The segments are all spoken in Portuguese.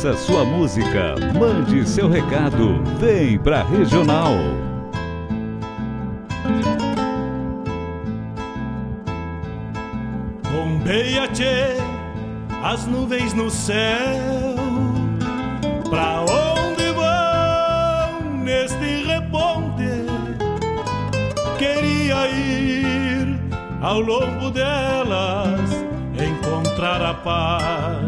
Peça sua música, mande seu recado, vem pra Regional. Bombeia, tchê, as nuvens no céu. Pra onde vão neste reponte? Queria ir ao longo delas, encontrar a paz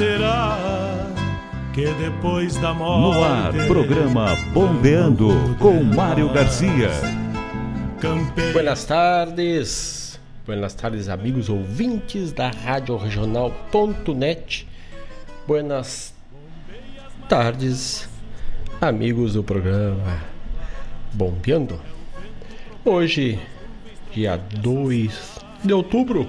Será que depois da morte. No ar, programa Bombeando com Mário Garcia. Campeia. Buenas tardes, buenas tardes, amigos ouvintes da Rádio Regional.net. Buenas tardes, amigos do programa Bombeando. Hoje, dia 2 de outubro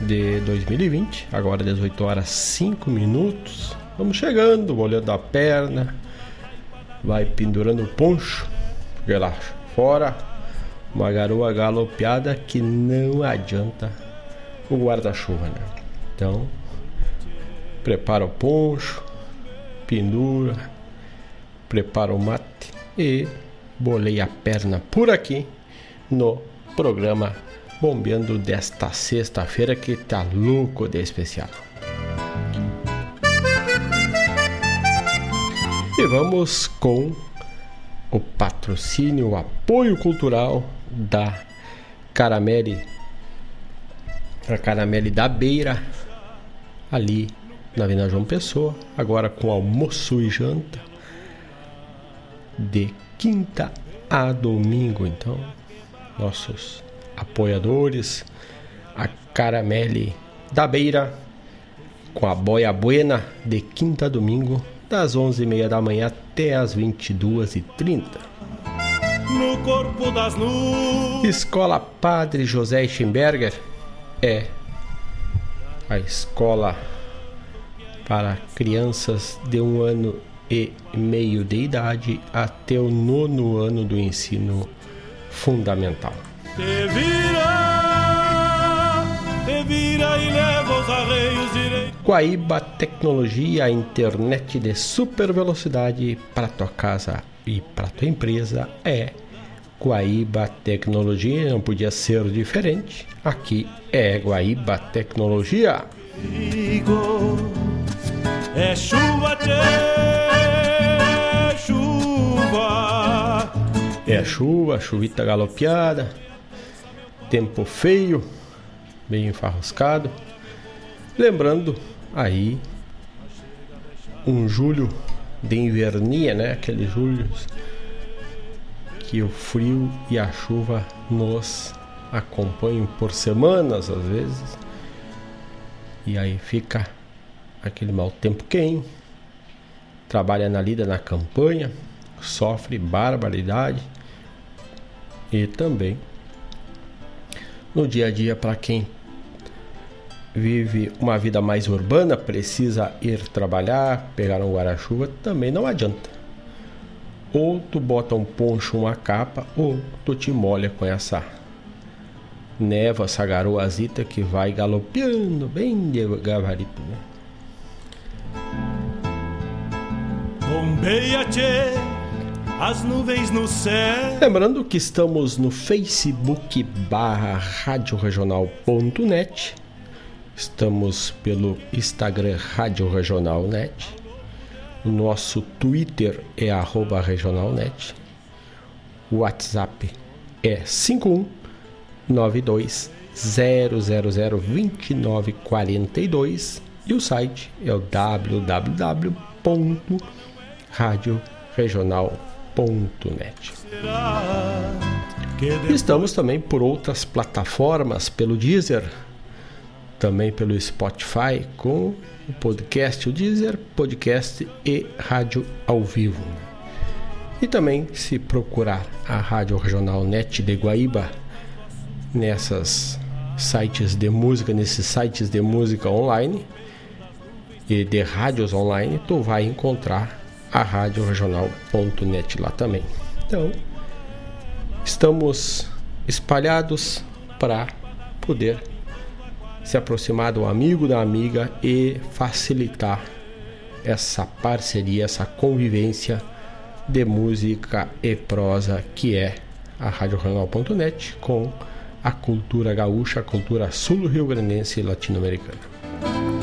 de 2020, agora 18 horas 5 minutos. Vamos chegando, olhando a perna, vai pendurando o poncho, relaxa, fora, uma garoa galopeada que não adianta o guarda-chuva, né? Então, prepara o poncho, pendura, prepara o mate e bolei a perna por aqui no programa Bombeando desta sexta-feira que tá louco de especial. E vamos com o patrocínio, o apoio cultural da Caramelle, a Caramelle da Beira, ali na Avenida João Pessoa, agora com almoço e janta de quinta a domingo. Então, nossos apoiadores, a Caramelle da Beira, com a Boia Buena, de quinta a domingo, das 11h30 da manhã até as 22h30. No corpo das nuvens. Escola Padre José Schemberger é a escola para crianças de um ano e meio de idade até o nono ano do ensino fundamental. Te vira, te vira e leva os arreios direitos. Guaíba Tecnologia, internet de super velocidade para tua casa e para tua empresa é Guaíba Tecnologia, não podia ser diferente. Aqui é Guaíba Tecnologia. É chuva, tchê, chuva. É chuva, chuvita galopeada, tempo feio, bem enfarruscado. Lembrando aí um julho de invernia, né? Aquele julho que o frio e a chuva nos acompanham por semanas às vezes. E aí fica aquele mau tempo quem trabalha na lida na campanha, sofre barbaridade e também no dia a dia para quem vive uma vida mais urbana, precisa ir trabalhar, pegar um guarda-chuva, também não adianta. Ou tu bota um poncho, uma capa, ou tu te molha com essa neva, essa garoazita que vai galopeando bem devagarito, né? Bombeia, tchê, as nuvens no céu. Lembrando que estamos no Facebook barra radioregional.net. Estamos pelo Instagram Rádio Net. O nosso Twitter é arroba regionalnet. O WhatsApp é 5192 0002942 e o site é o www.radioregional.net. Estamos também por outras plataformas, pelo Deezer, também pelo Spotify, com o podcast, o Deezer, podcast e rádio ao vivo. E também, se procurar a Rádio Regional Net de Guaíba nessas sites de música, nesses sites de música online, e de rádios online, tu vai encontrar a Rádio Regional.net lá também. Então, estamos espalhados para poder se aproximar do amigo da amiga e facilitar essa parceria, essa convivência de música e prosa que é a Rádio Regional.net com a cultura gaúcha, a cultura sul-rio-grandense e latino-americana.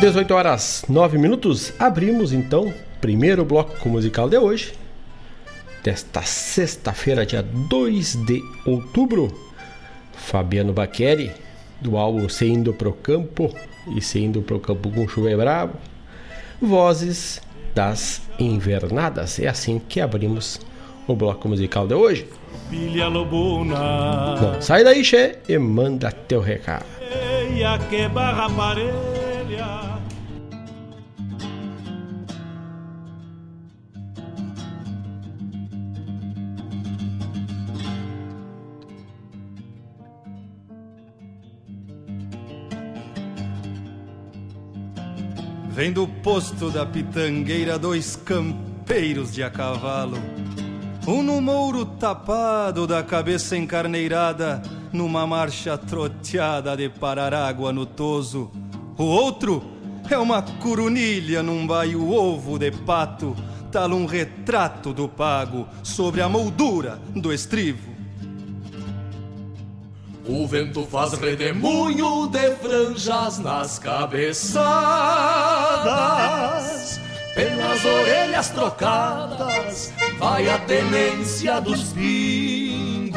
18 horas 9 minutos, abrimos então primeiro bloco musical de hoje, desta sexta-feira, dia 2 de outubro. Fabiano Baqueri, do álbum Se Indo Pro Campo e Se Indo Pro Campo com Chuva Bravo. Vozes das Invernadas. É assim que abrimos o bloco musical de hoje. Não, sai daí, Che, e manda teu recado. Vem do posto da pitangueira dois campeiros de a cavalo. Um no mouro tapado da cabeça encarneirada, numa marcha troteada de parar água no toso. O outro é uma curunilha num baio ovo de pato, tal um retrato do pago sobre a moldura do estrivo. O vento faz redemoinho de franjas nas cabeçadas, pelas orelhas trocadas, vai a tenência dos pingos.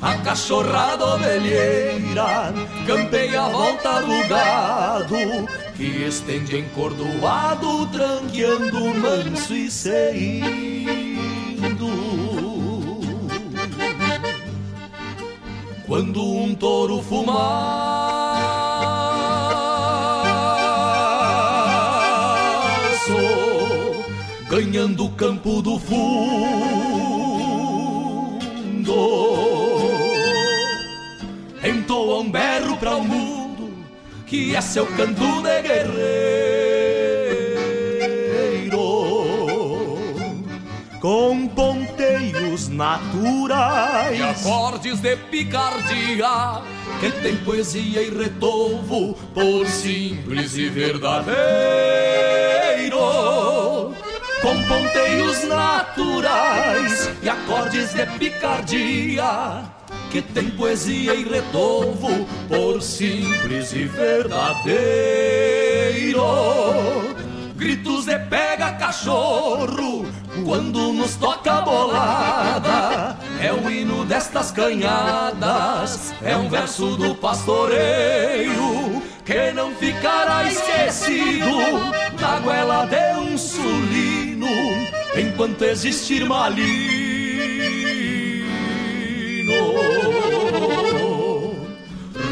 A cachorrada ovelheira campeia a volta do gado, que estende encordoado, tranqueando manso e seindo. Quando um touro fumaço ganhando o campo do fundo. Entoa um berro para o mundo que é seu canto de guerreiro. Com ponteiros naturais. E acordes de picardia que tem poesia e retovo por simples e verdadeiro com ponteiros naturais e acordes de picardia que tem poesia e retovo por simples e verdadeiro gritos de pega cachorro quando nos toca a bolada. É o hino destas canhadas, é um verso do pastoreio que não ficará esquecido na goela de um sulino enquanto existir malino.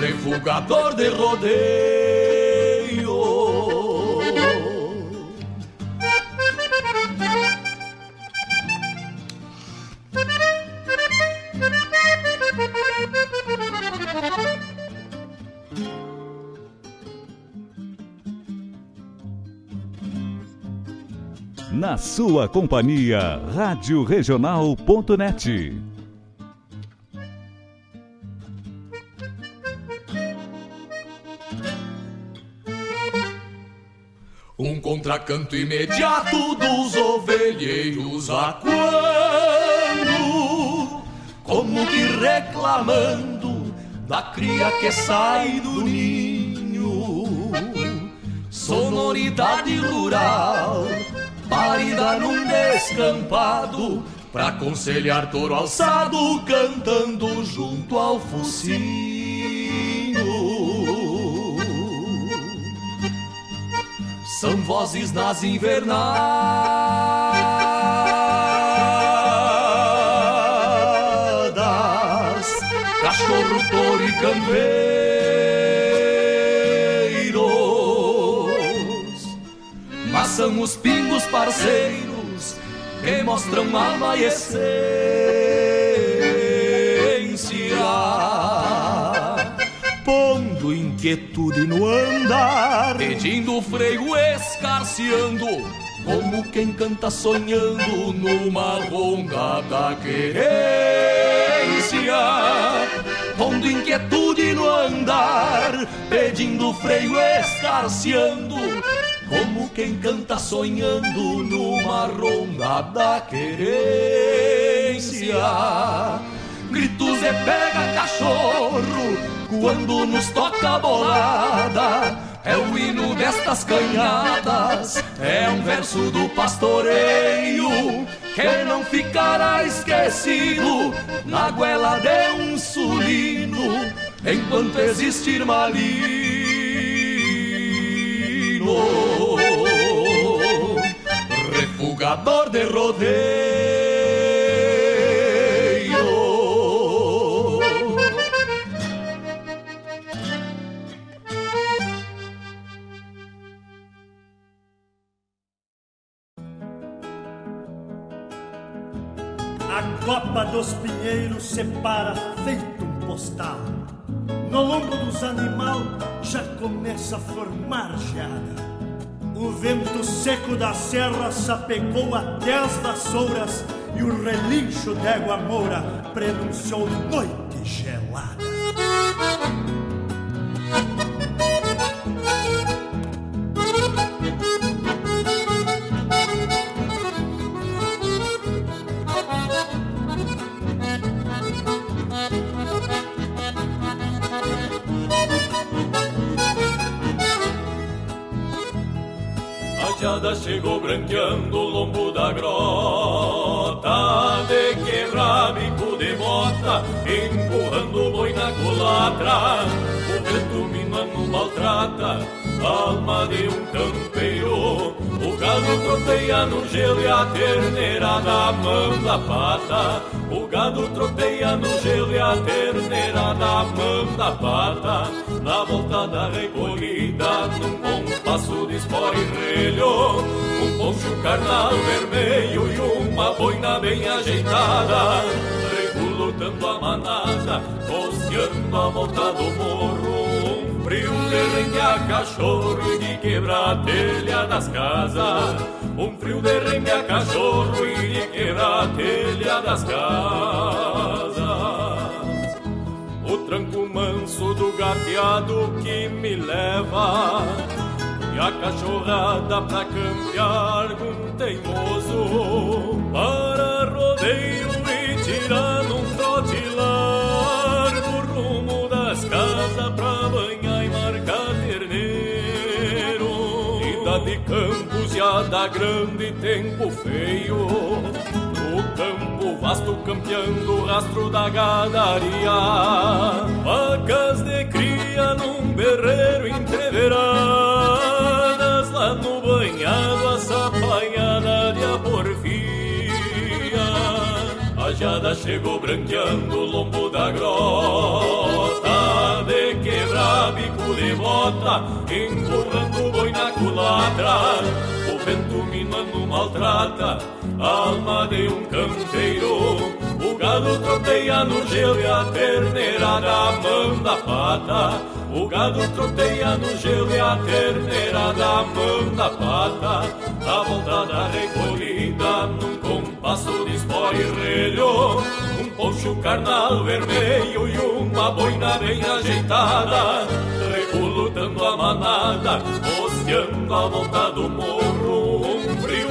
Refugador de rodeio Na sua companhia, Rádio Regional.net. Um contracanto imediato dos ovelheiros a quando, como que reclamando da cria que sai do ninho, sonoridade rural parida num descampado, pra aconselhar touro alçado, cantando junto ao focinho. São vozes nas invernadas, os pingos parceiros que mostram alma e essência pondo inquietude no andar, pedindo freio escarceando, como quem canta sonhando numa ronda da querência. Pondo inquietude no andar, pedindo freio escarceando, como quem canta sonhando numa ronda da querência. Gritos de pega cachorro quando nos toca a bolada. É o hino destas canhadas, é um verso do pastoreio que não ficará esquecido na goela de um sulino enquanto existir malino, refugador de rodeio. A copa dos pinheiros separa feito um postal. No lombo dos animal já começa a formar geada. O vento seco da serra sapecou até as vassouras e o relincho d'égua moura prenunciou noite gelada. Chegou branqueando o lombo da grota De quebrar bico de bota, empurrando o boi na culatra. O vento minando maltrata, alma de um campeiro. O gado troteia no gelo e a terneira na mão da pata. O gado troteia no gelo e a terneira na mão da pata. Na volta da recolhida, num bom espora e relho Um poncho carnal vermelho e uma boina bem ajeitada Regulutando a manada, costeando a volta do morro Um frio de rengar cachorro e de quebrar a telha das casas Um frio de rengar cachorro e de quebrar a telha das casas. O tranco manso do gateado que me leva e a cachorrada pra campear um teimoso Para rodeio e tirar num trote largo Rumo das casas pra banhar e marcar terneiro. Ida de campos e a da grande tempo feio No campo vasto campeando o rastro da gadaria. Vacas de cria num berreiro entreverado no banhado a sapanhada de a A jada chegou branqueando o lombo da grota De quebrar bico de bota, empurrando o boi na culatra. O vento minando maltrata, alma de um campeiro gado troteia no gelo e a terneira na mão da pata. O gado troteia no gelo e a terneira da mão da pata. Na volta da recolhida num compasso de espora e relho. Um poncho carnal vermelho e uma boina bem ajeitada. Recolutando a manada, costeando a volta do morro. Um frio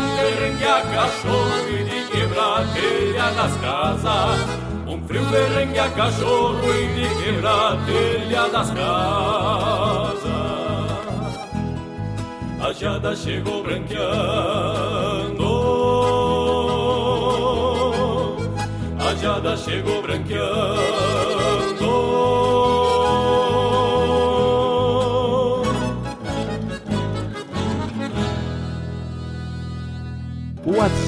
que a cachorro e quebrar telha nas casas um frio berrengue a cachorro e de quebrar a telha das casas. A jada chegou branqueando, a jada chegou branqueando.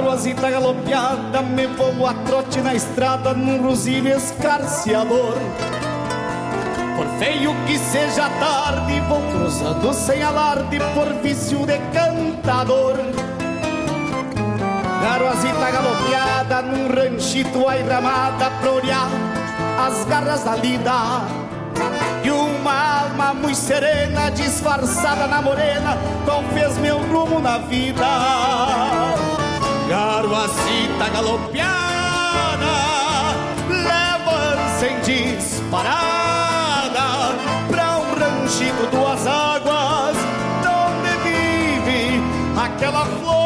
0029 42. na estrada num rosilho escarciador. Por feio que seja tarde, vou cruzando sem alarde por vício de cantador. Garoazita galopeada num ranchito airramada pra olhar as garras da lida. E uma alma muito serena, disfarçada na morena, qual fez meu rumo na vida. Largaram a cita galopiana, sem disparada pra um ranchito duas águas, onde vive aquela flor.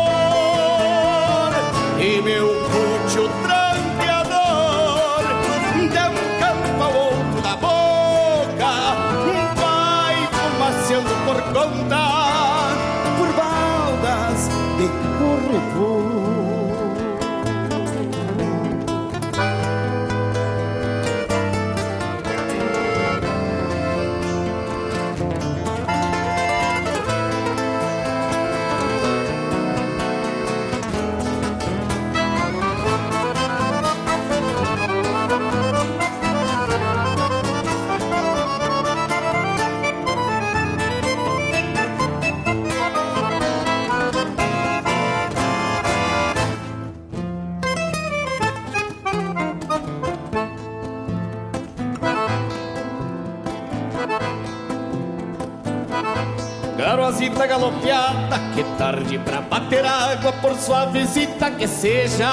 Garoazita galopeada, que tarde pra bater água por sua visita que seja.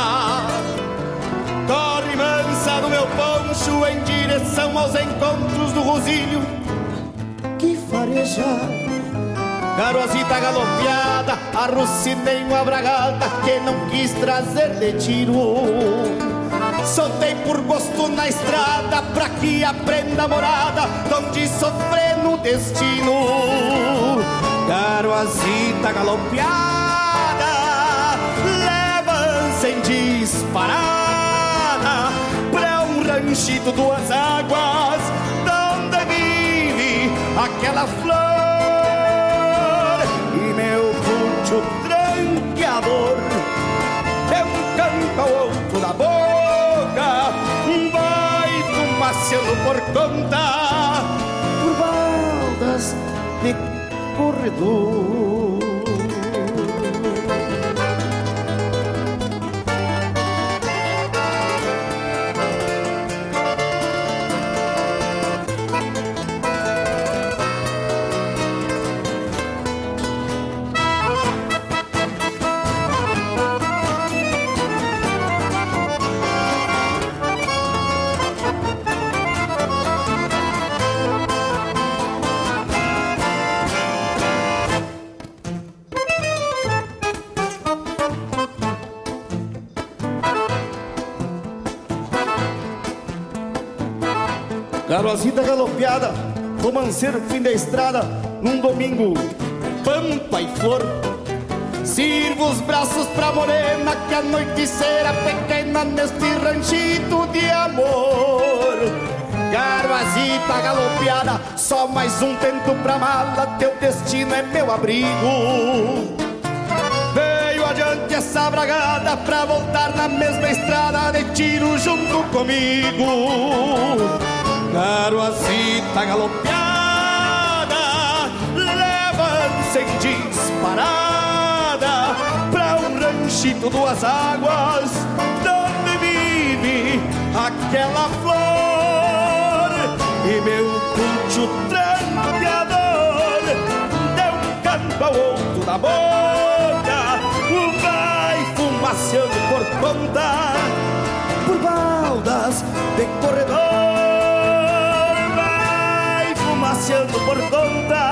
Corre mansa no meu poncho em direção aos encontros do Rosilho que fareja. Garoazita galopeada, arrucinei uma bragada que não quis trazer de tiro. Soltei por gosto na estrada pra que aprenda a morada onde sofrer no destino. Garoazita galopeada, leva sem disparada pra um ranchito duas águas, donde vive aquela flor. E meu pucho tranqueador é um canto ao outro da boca passeando por conta por baldas de corredor. Garoazita galopeada, romanceiro fim da estrada, num domingo, pampa e flor. Sirvo os braços pra morena, que a noite será pequena neste ranchito de amor. Garoazita galopeada, só mais um tento pra mala, teu destino é meu abrigo. Veio adiante essa bragada pra voltar na mesma estrada de tiro junto comigo. Garoazita galopeada, leva sem disparada pra um ranchito duas águas, onde vive aquela flor. E meu cucho trampeador deu um canto ao outro da boca, vai fumaciando por conta, por baldas de corredor passeando por conta,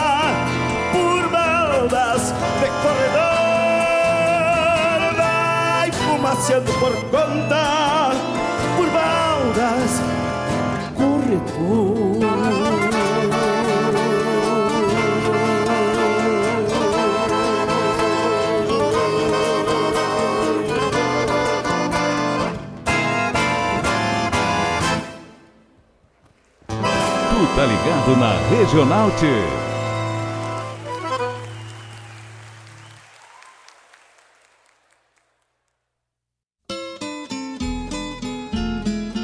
por baldas de corredor. Vai fumaceando por conta, na Regional T.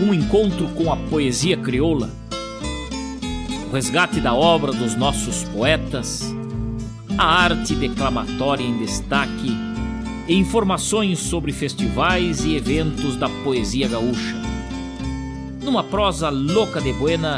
Um encontro com a poesia crioula, o resgate da obra dos nossos poetas, a arte declamatória em destaque e informações sobre festivais e eventos da poesia gaúcha. Numa prosa louca de buena,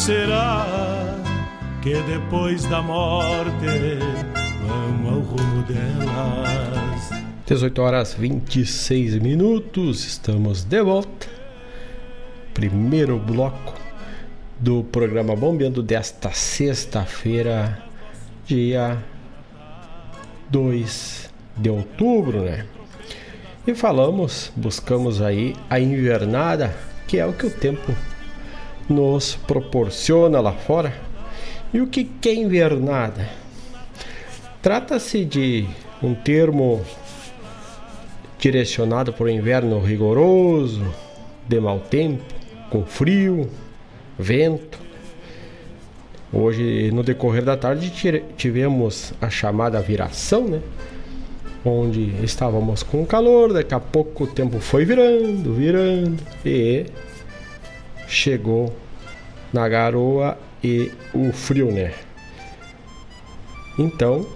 Será que depois da morte vamos ao rumo delas? 18 horas 26 minutos, estamos de volta. Primeiro bloco do programa Bombeando desta sexta-feira, dia 2 de outubro, né? E falamos, buscamos aí a invernada, que é o que o tempo nos proporciona lá fora. E o que é invernada? Trata-se de um termo direcionado para o inverno rigoroso, de mau tempo, com frio, vento, Hoje, no decorrer da tarde, tivemos a chamada viração, né? Onde estávamos com calor, daqui a pouco o tempo foi virando, virando e chegou na garoa e o frio, né? Então,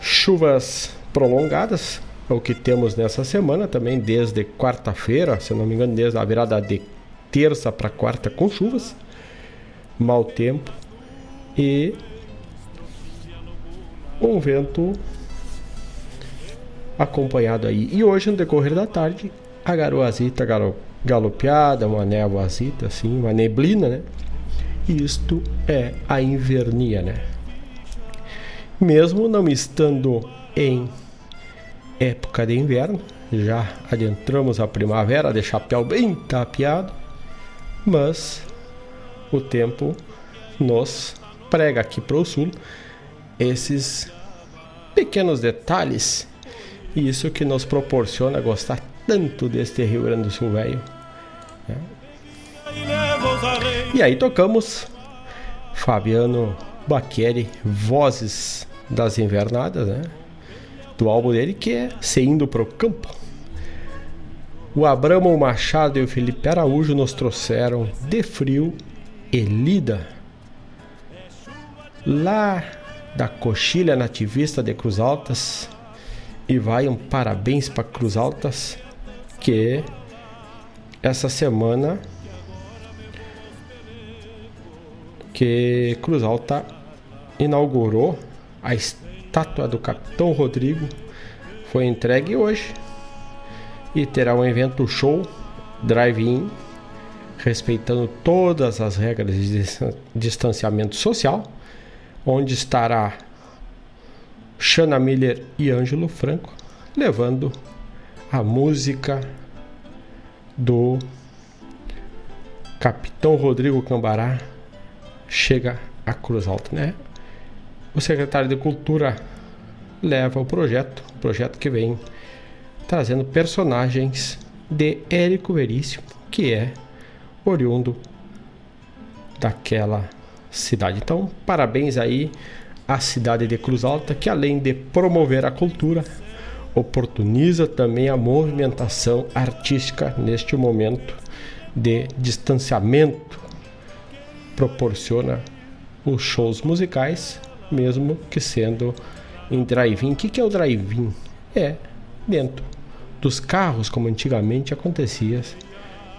chuvas prolongadas é o que temos nessa semana também, desde quarta-feira, se não me engano, desde a virada de terça para quarta com chuvas, mau tempo e um vento acompanhado aí. E hoje, no decorrer da tarde, a garoazita galopeada, uma névoazita, assim, uma neblina, né? Isto é a invernia, né? Mesmo não estando em época de inverno, já adentramos a primavera de chapéu bem tapeado, mas o tempo nos prega aqui para o sul esses pequenos detalhes e isso que nos proporciona gostar tanto deste Rio Grande do Sul velho. Né? E aí tocamos Fabiano Baqueri, Vozes das Invernadas, né? Do álbum dele que é Se Indo Pro Campo. O Abramo Machado e o Felipe Araújo nos trouxeram De Frio e Lida lá da coxilha nativista de Cruz Altas. E vai um parabéns para Cruz Altas, que essa semana que Cruz Alta inaugurou a estátua do Capitão Rodrigo foi entregue hoje e terá um evento show drive-in respeitando todas as regras de distanciamento social onde estará Shana Miller e Ângelo Franco levando a música do Capitão Rodrigo Cambará chega a Cruz Alta, né? O secretário de Cultura leva o projeto, o projeto que vem trazendo personagens de Érico Veríssimo, que é oriundo daquela cidade. Então, parabéns aí à cidade de Cruz Alta, que além de promover a cultura, oportuniza também a movimentação artística neste momento de distanciamento, proporciona os shows musicais, mesmo que sendo em drive-in. O que é o drive-in? É dentro dos carros, como antigamente acontecia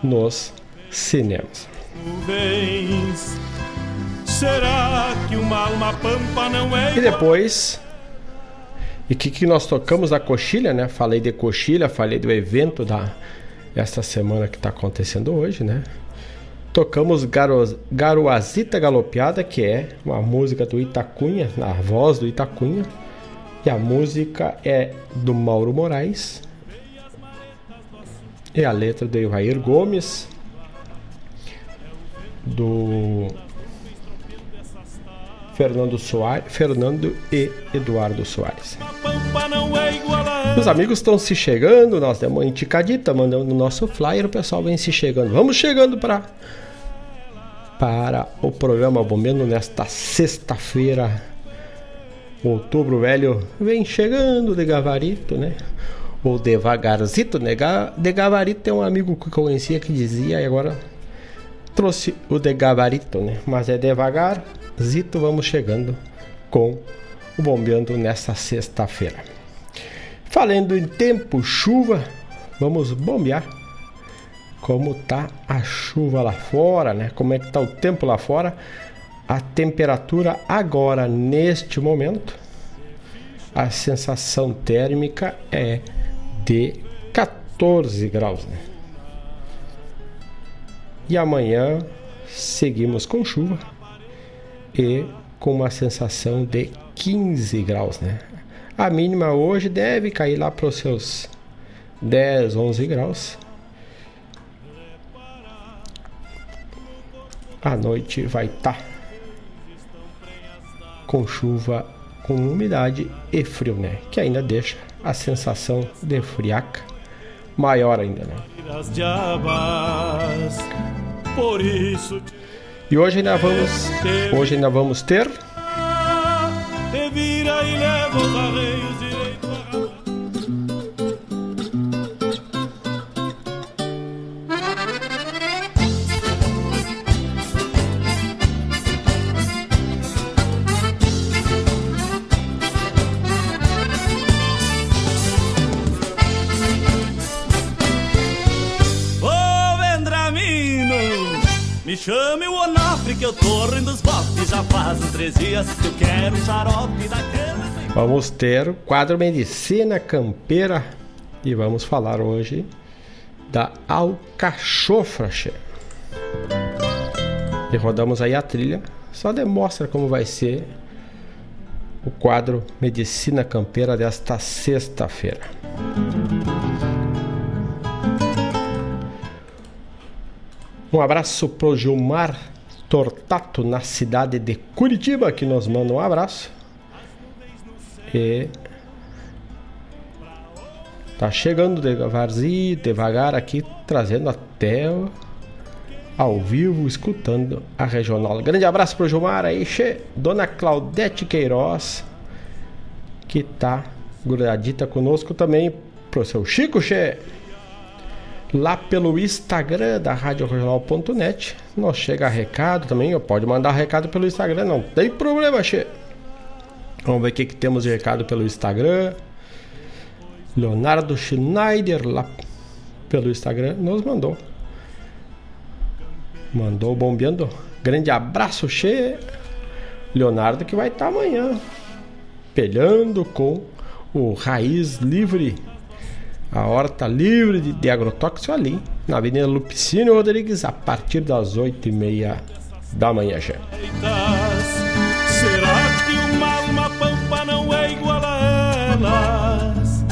nos cinemas. É. E depois. E que, que nós tocamos da coxilha, né? Falei de coxilha, falei do evento da esta semana que está acontecendo hoje, né? Tocamos Garo, Garoazita Galopeada, que é uma música do Itacunha, na voz do Itacunha. E a música é do Mauro Moraes. E a letra do Ivair Gomes. Do Fernando Soares, Fernando e Eduardo Soares. Os amigos estão se chegando, nós demos uma indicadita, mandando o nosso flyer, o pessoal vem se chegando. Vamos chegando para para o programa Bombeando nesta sexta-feira. Outubro velho vem chegando de gabarito, né? Ou devagarzito, né? De gabarito tem um amigo que eu conhecia que dizia e agora trouxe o de gabarito, né? Mas é devagar Zito, vamos chegando com o Bombeando nesta sexta-feira. Falando em tempo, chuva, vamos bombear como tá a chuva lá fora, né? Como é que tá o tempo lá fora? A temperatura agora neste momento, a sensação térmica é de 14 graus, né? E amanhã seguimos com chuva e com uma sensação de 15 graus, né? A mínima hoje deve cair lá para os seus 10, 11 graus. A noite vai estar tá com chuva, com umidade e frio, né? Que ainda deixa a sensação de friaca maior ainda, né? E hoje ainda vamos, hoje ainda vamos ter? vira e leva chame o Onofre que eu tô rindo Já faz uns três dias que eu quero um xarope daquele Vamos ter o quadro Medicina Campeira E vamos falar hoje da alcachofra E rodamos aí a trilha Só demonstra como vai ser o quadro Medicina Campeira desta sexta-feira. Um abraço pro Gilmar Tortato na cidade de Curitiba que nos manda um abraço. E tá chegando devagarzinho, devagar aqui, trazendo até ao vivo, escutando a regional. Grande abraço pro Gilmar aí, che, Dona Claudete Queiroz, que tá grudadita conosco também, pro seu Chico, che lá pelo Instagram da Rádio Regional.net. Nós chega recado também, pode mandar recado pelo Instagram, não tem problema, che. Vamos ver o que, que temos de recado pelo Instagram. Leonardo Schneider lá pelo Instagram nos mandou. Mandou bombeando. Grande abraço, che. Leonardo que vai estar tá amanhã pelhando com o Raiz Livre a horta livre de, de agrotóxico ali, na Avenida Lupicínio Rodrigues, a partir das 8h30 da manhã já. Será que uma alma pampa não é igual a elas?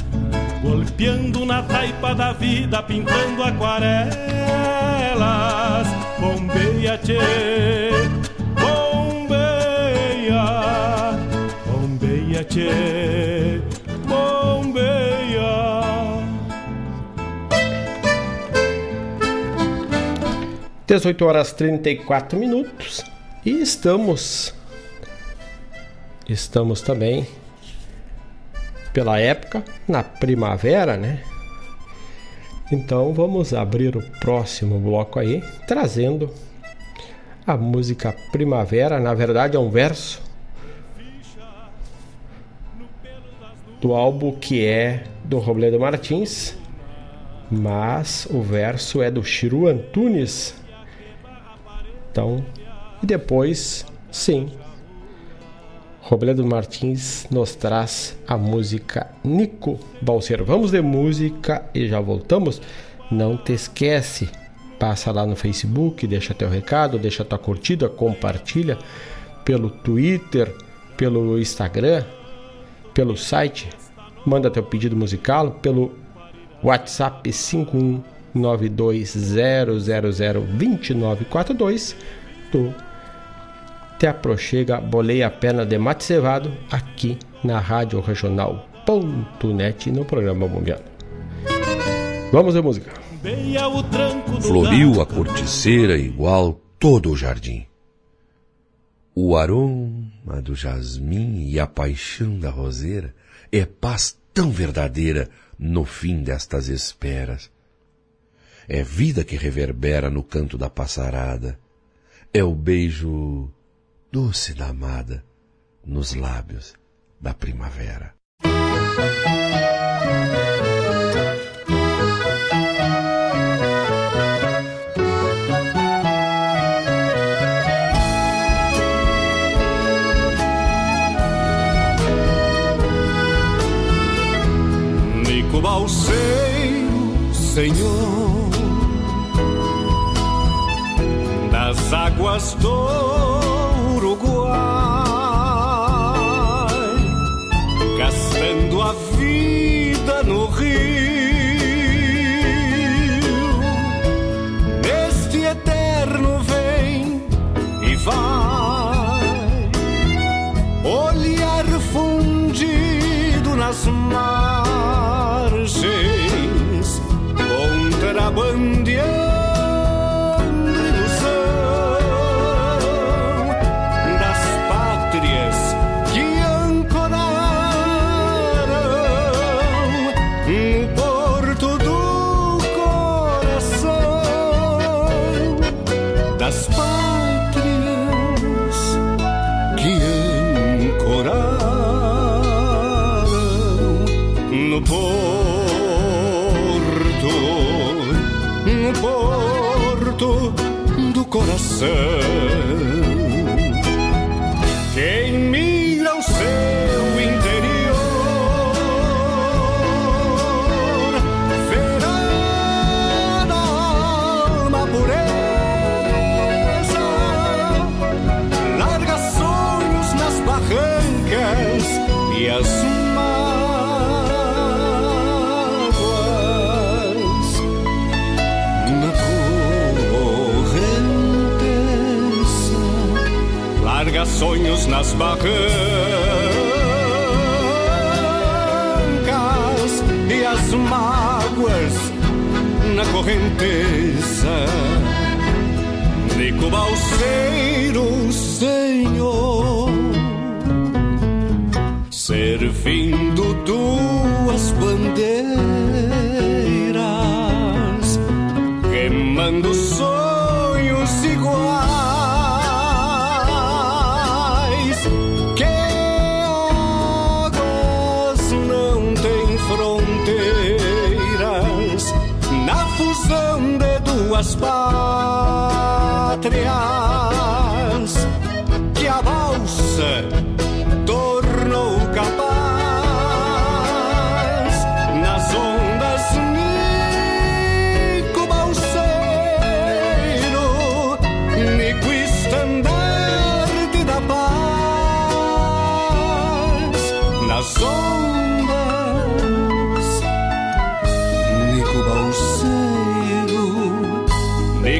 Golpeando na taipa da vida, pintando aquarelas. Bombeia, tchê, bombeia, bombeia, tchê. 18 horas 34 minutos e estamos estamos também pela época na primavera, né? Então vamos abrir o próximo bloco aí trazendo a música Primavera, na verdade é um verso do álbum que é do Robledo Martins, mas o verso é do Chiru Antunes então, e depois, sim, Robledo Martins nos traz a música Nico Balseiro. Vamos de música e já voltamos. Não te esquece, passa lá no Facebook, deixa teu recado, deixa tua curtida, compartilha pelo Twitter, pelo Instagram, pelo site, manda teu pedido musical pelo WhatsApp 51 920002942 tu te aproxega Bolei a Perna de Mate Cevado aqui na Rádio Regional.net no programa Bombeando. Vamos ver música. Floriu a corticeira igual todo o jardim. O aroma do jasmim e a paixão da roseira é paz tão verdadeira no fim destas esperas é vida que reverbera no canto da passarada. É o beijo doce da amada nos lábios da primavera. Nico Balseiro, Senhor, das águas do Uruguai gastando a vida no rio. Neste eterno vem e vai, olhar fundido nas margens, contrabandeando. Coração. Sonhos nas barrancas e as mágoas na correnteza. Nico Balseiro, Senhor, servindo duas bandeiras, queimando sonhos duas pátrias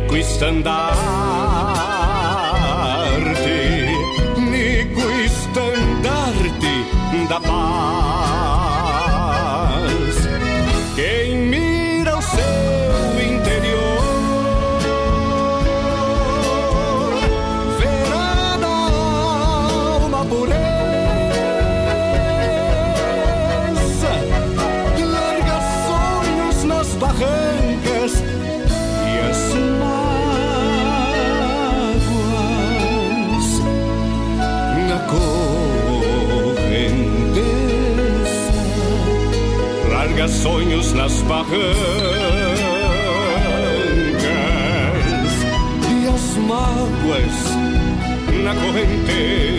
Nico sonhos nas barrancas e as mágoas na correnteza.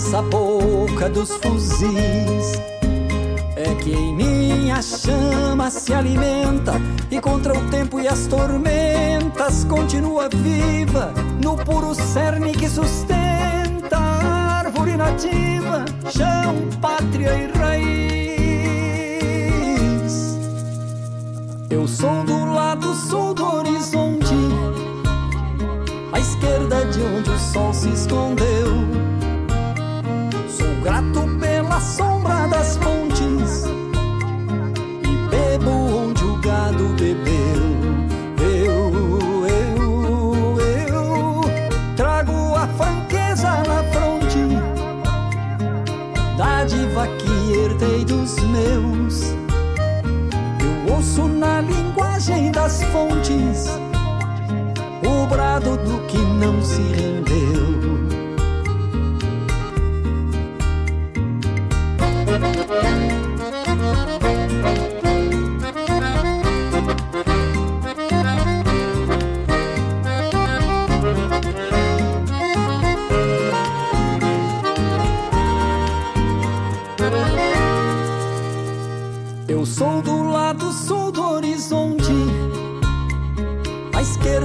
Fumaça a boca dos fuzis. É que em mim a chama se alimenta e contra o tempo e as tormentas continua viva no puro cerne que sustenta a árvore nativa, chão, pátria e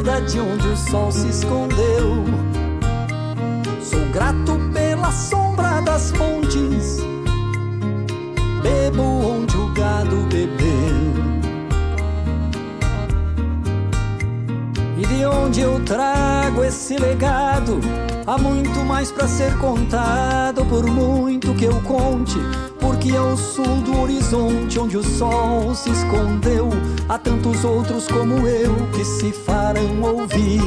de onde o sol se escondeu. Sou grato pela sombra das pontes, bebo onde o gado bebeu. E de onde eu trago esse legado, há muito mais para ser contado, por muito que eu conte. Porque ao sul do horizonte, onde o sol se escondeu, há tantos outros como eu que se farão ouvir.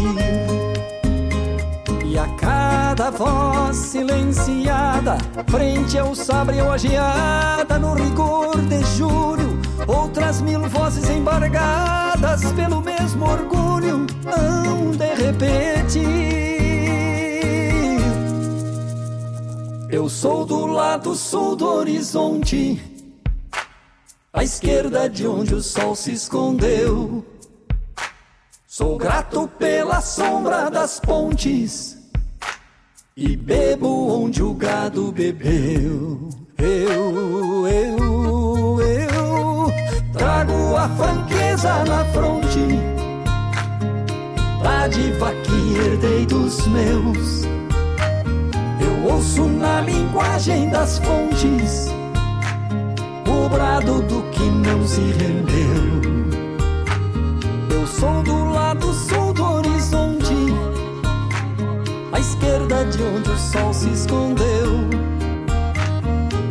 E a cada voz silenciada, frente ao sabre ou a geada, no rigor de julho, outras mil vozes embargadas pelo mesmo orgulho, hão de repetir. Eu sou do lado sul do horizonte, à esquerda de onde o sol se escondeu. Sou grato pela sombra das pontes e bebo onde o gado bebeu. Eu, eu, eu trago a franqueza na fronte, dádiva que herdei dos meus. Ouço na linguagem das fontes o brado do que não se rendeu. Eu sou do lado sul do horizonte, à esquerda de onde o sol se escondeu.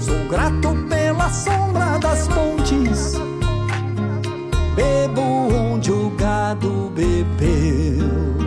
Sou grato pela sombra das pontes, bebo onde o gado bebeu.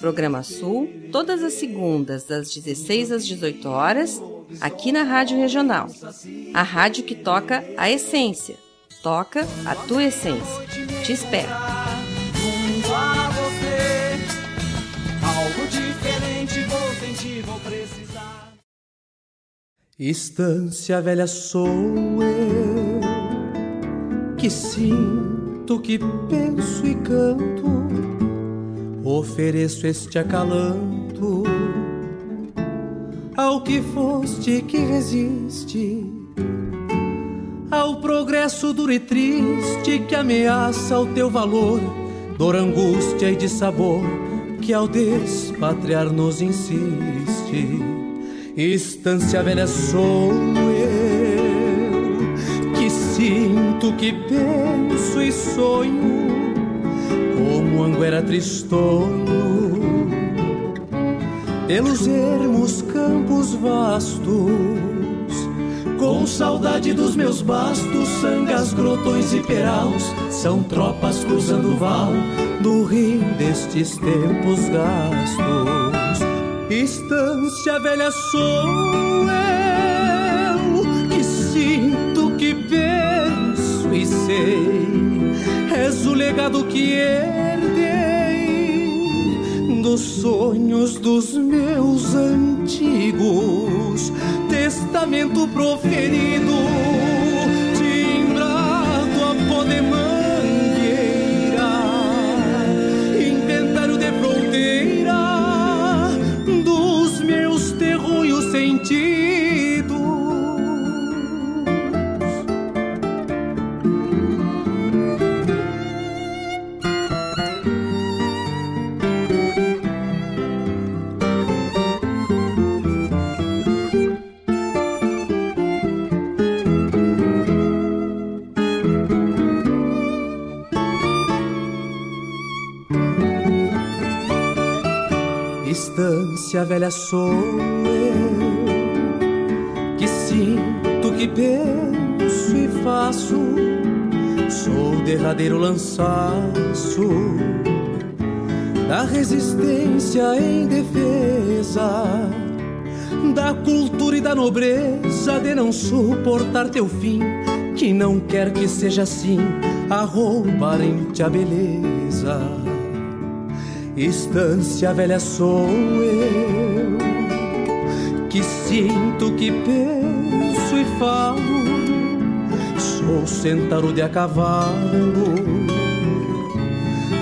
Programa Sul, todas as segundas, das 16 às 18 horas, aqui na Rádio Regional. A rádio que toca a essência. Toca a tua essência. Te espero. Estância velha sou eu, que sinto, que penso e canto, ofereço este acalanto ao que foste que resiste ao progresso duro e triste que ameaça o teu valor, dor, angústia e de sabor que ao despatriar nos insiste. Estância velha sou eu, que sinto, que penso e sonho, como anguera tristonho, pelos ermos campos vastos com saudade dos meus bastos, sangas, grotões e peraus, são tropas cruzando o val do rio destes tempos gastos. Estância velha sou eu, legado que herdei dos sonhos dos meus antigos testamento proferido, timbrado a poder Velha sou eu, que sinto, que penso e faço. Sou o derradeiro lançaço da resistência em defesa da cultura e da nobreza de não suportar teu fim, que não quer que seja assim, a roubarem-te a beleza. Estância velha sou eu, que sinto, que penso e falo. Sou centauro de a cavalo,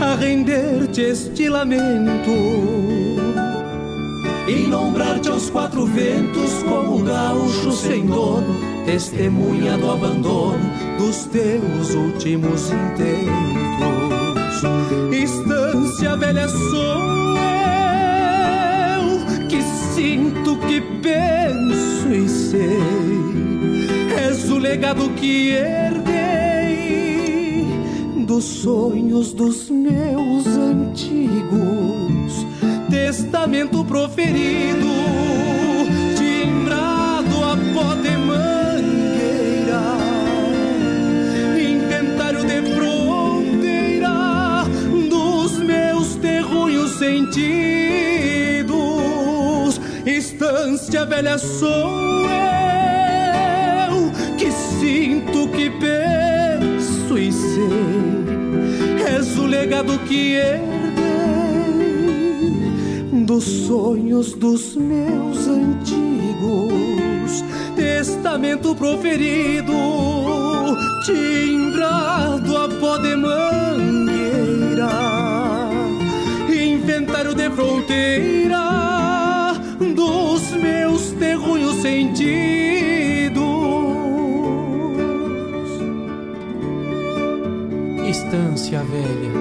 a render-te este lamento e nombrar-te aos quatro ventos como gaúcho sem dono, testemunha do abandono dos teus últimos intentos. Estância sou eu, que sinto, que penso e sei, és o legado que herdei dos sonhos dos meus antigos. Testamento proferido, sentidos. Estância velha sou eu, que sinto, que penso e sei, és o legado que herdei dos sonhos dos meus antigos, testamento proferido, timbrado a pó fronteira dos meus terrunhos sentidos. Estância velha,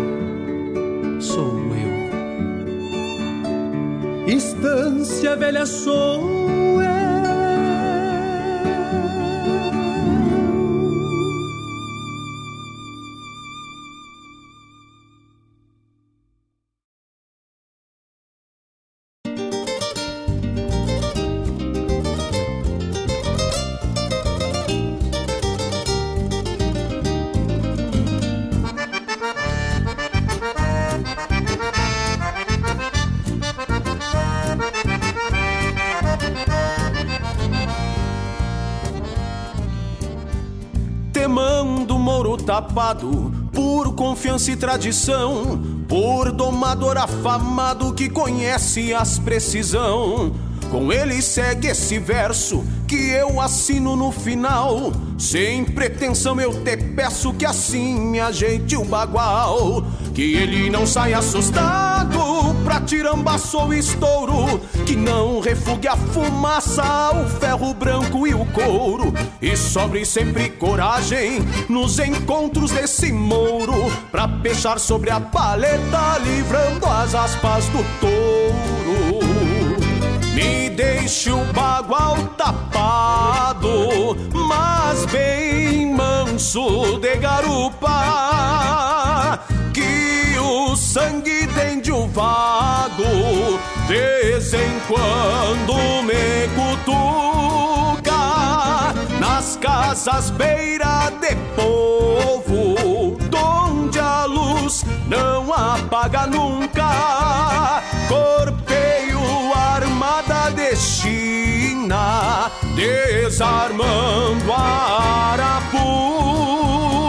sou eu. Estância velha sou eu. Tradição, por domador afamado que conhece as precisão. Com ele segue esse verso que eu assino no final. Sem pretensão eu te peço que assim me ajeite o bagual. Que ele não saia assustado pra tirambaço ou estouro. Que não refugue a fumaça, o ferro branco e o couro. E sobre sempre coragem nos encontros desse mouro. Pra pechar sobre a paleta, livrando as aspas do touro. Me deixe o bagual tapado, mas bem manso de garupa. Que o sangue tende o vago, de vez em quando me cutuca. Nas casas beira de povo, donde a luz não apaga nunca. Corpeio desarmando a Arapuca.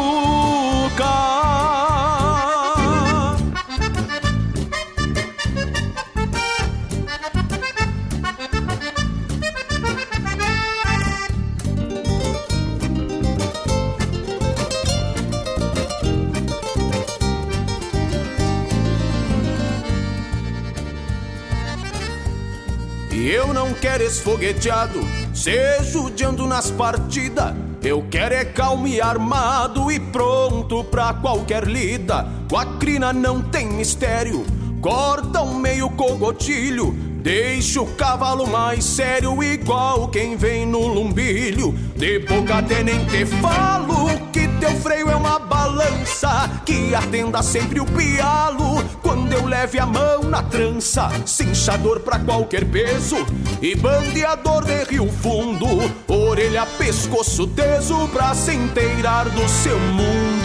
Eu não quero esfogueteado, seja judiando nas partidas. Eu quero é calmo e armado e pronto pra qualquer lida. Com a crina não tem mistério, corta um meio cogotilho. Deixa o cavalo mais sério, igual quem vem no lumbilho. De boca até nem te falo que teu freio é uma balança que atenda sempre o pialo quando eu leve a mão na trança. Cinchador pra qualquer peso e bandeador de rio fundo. Orelha, pescoço teso pra se inteirar do seu mundo.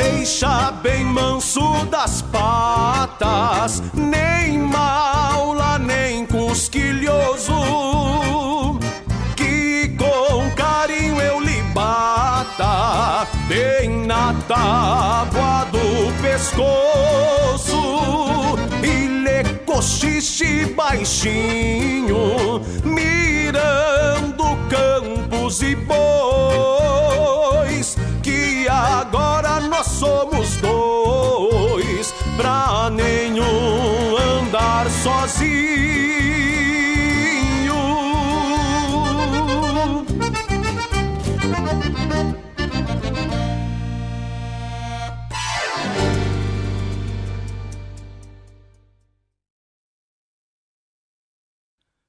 Deixa bem manso das patas, nem maula, nem cusquilhoso. Que com carinho eu lhe bata, bem na tábua do pescoço. E lhe cochiche baixinho, mirando campos e bois. Que agora nós somos dois, pra nenhum andar sozinho.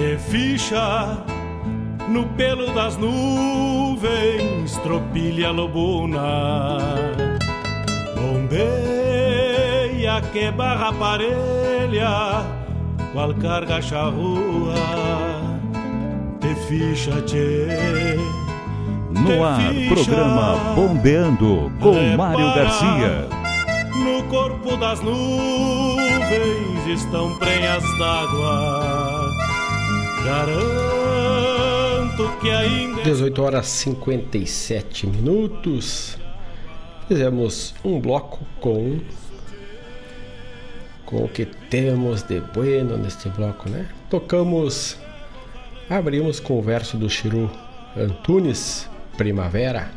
de ficha no pelo das nuvens, tropilha lobuna. Que barra parelha, qual carga charrua, te ficha, tchê. No ar, programa Bombeando com Mário Garcia. No corpo das nuvens estão prenhas d'água. Garanto que ainda. 18 horas 57 minutos. Fizemos um bloco com com o que temos de bueno neste bloco, né? Tocamos, abrimos com o verso do Chiru Antunes, Primavera,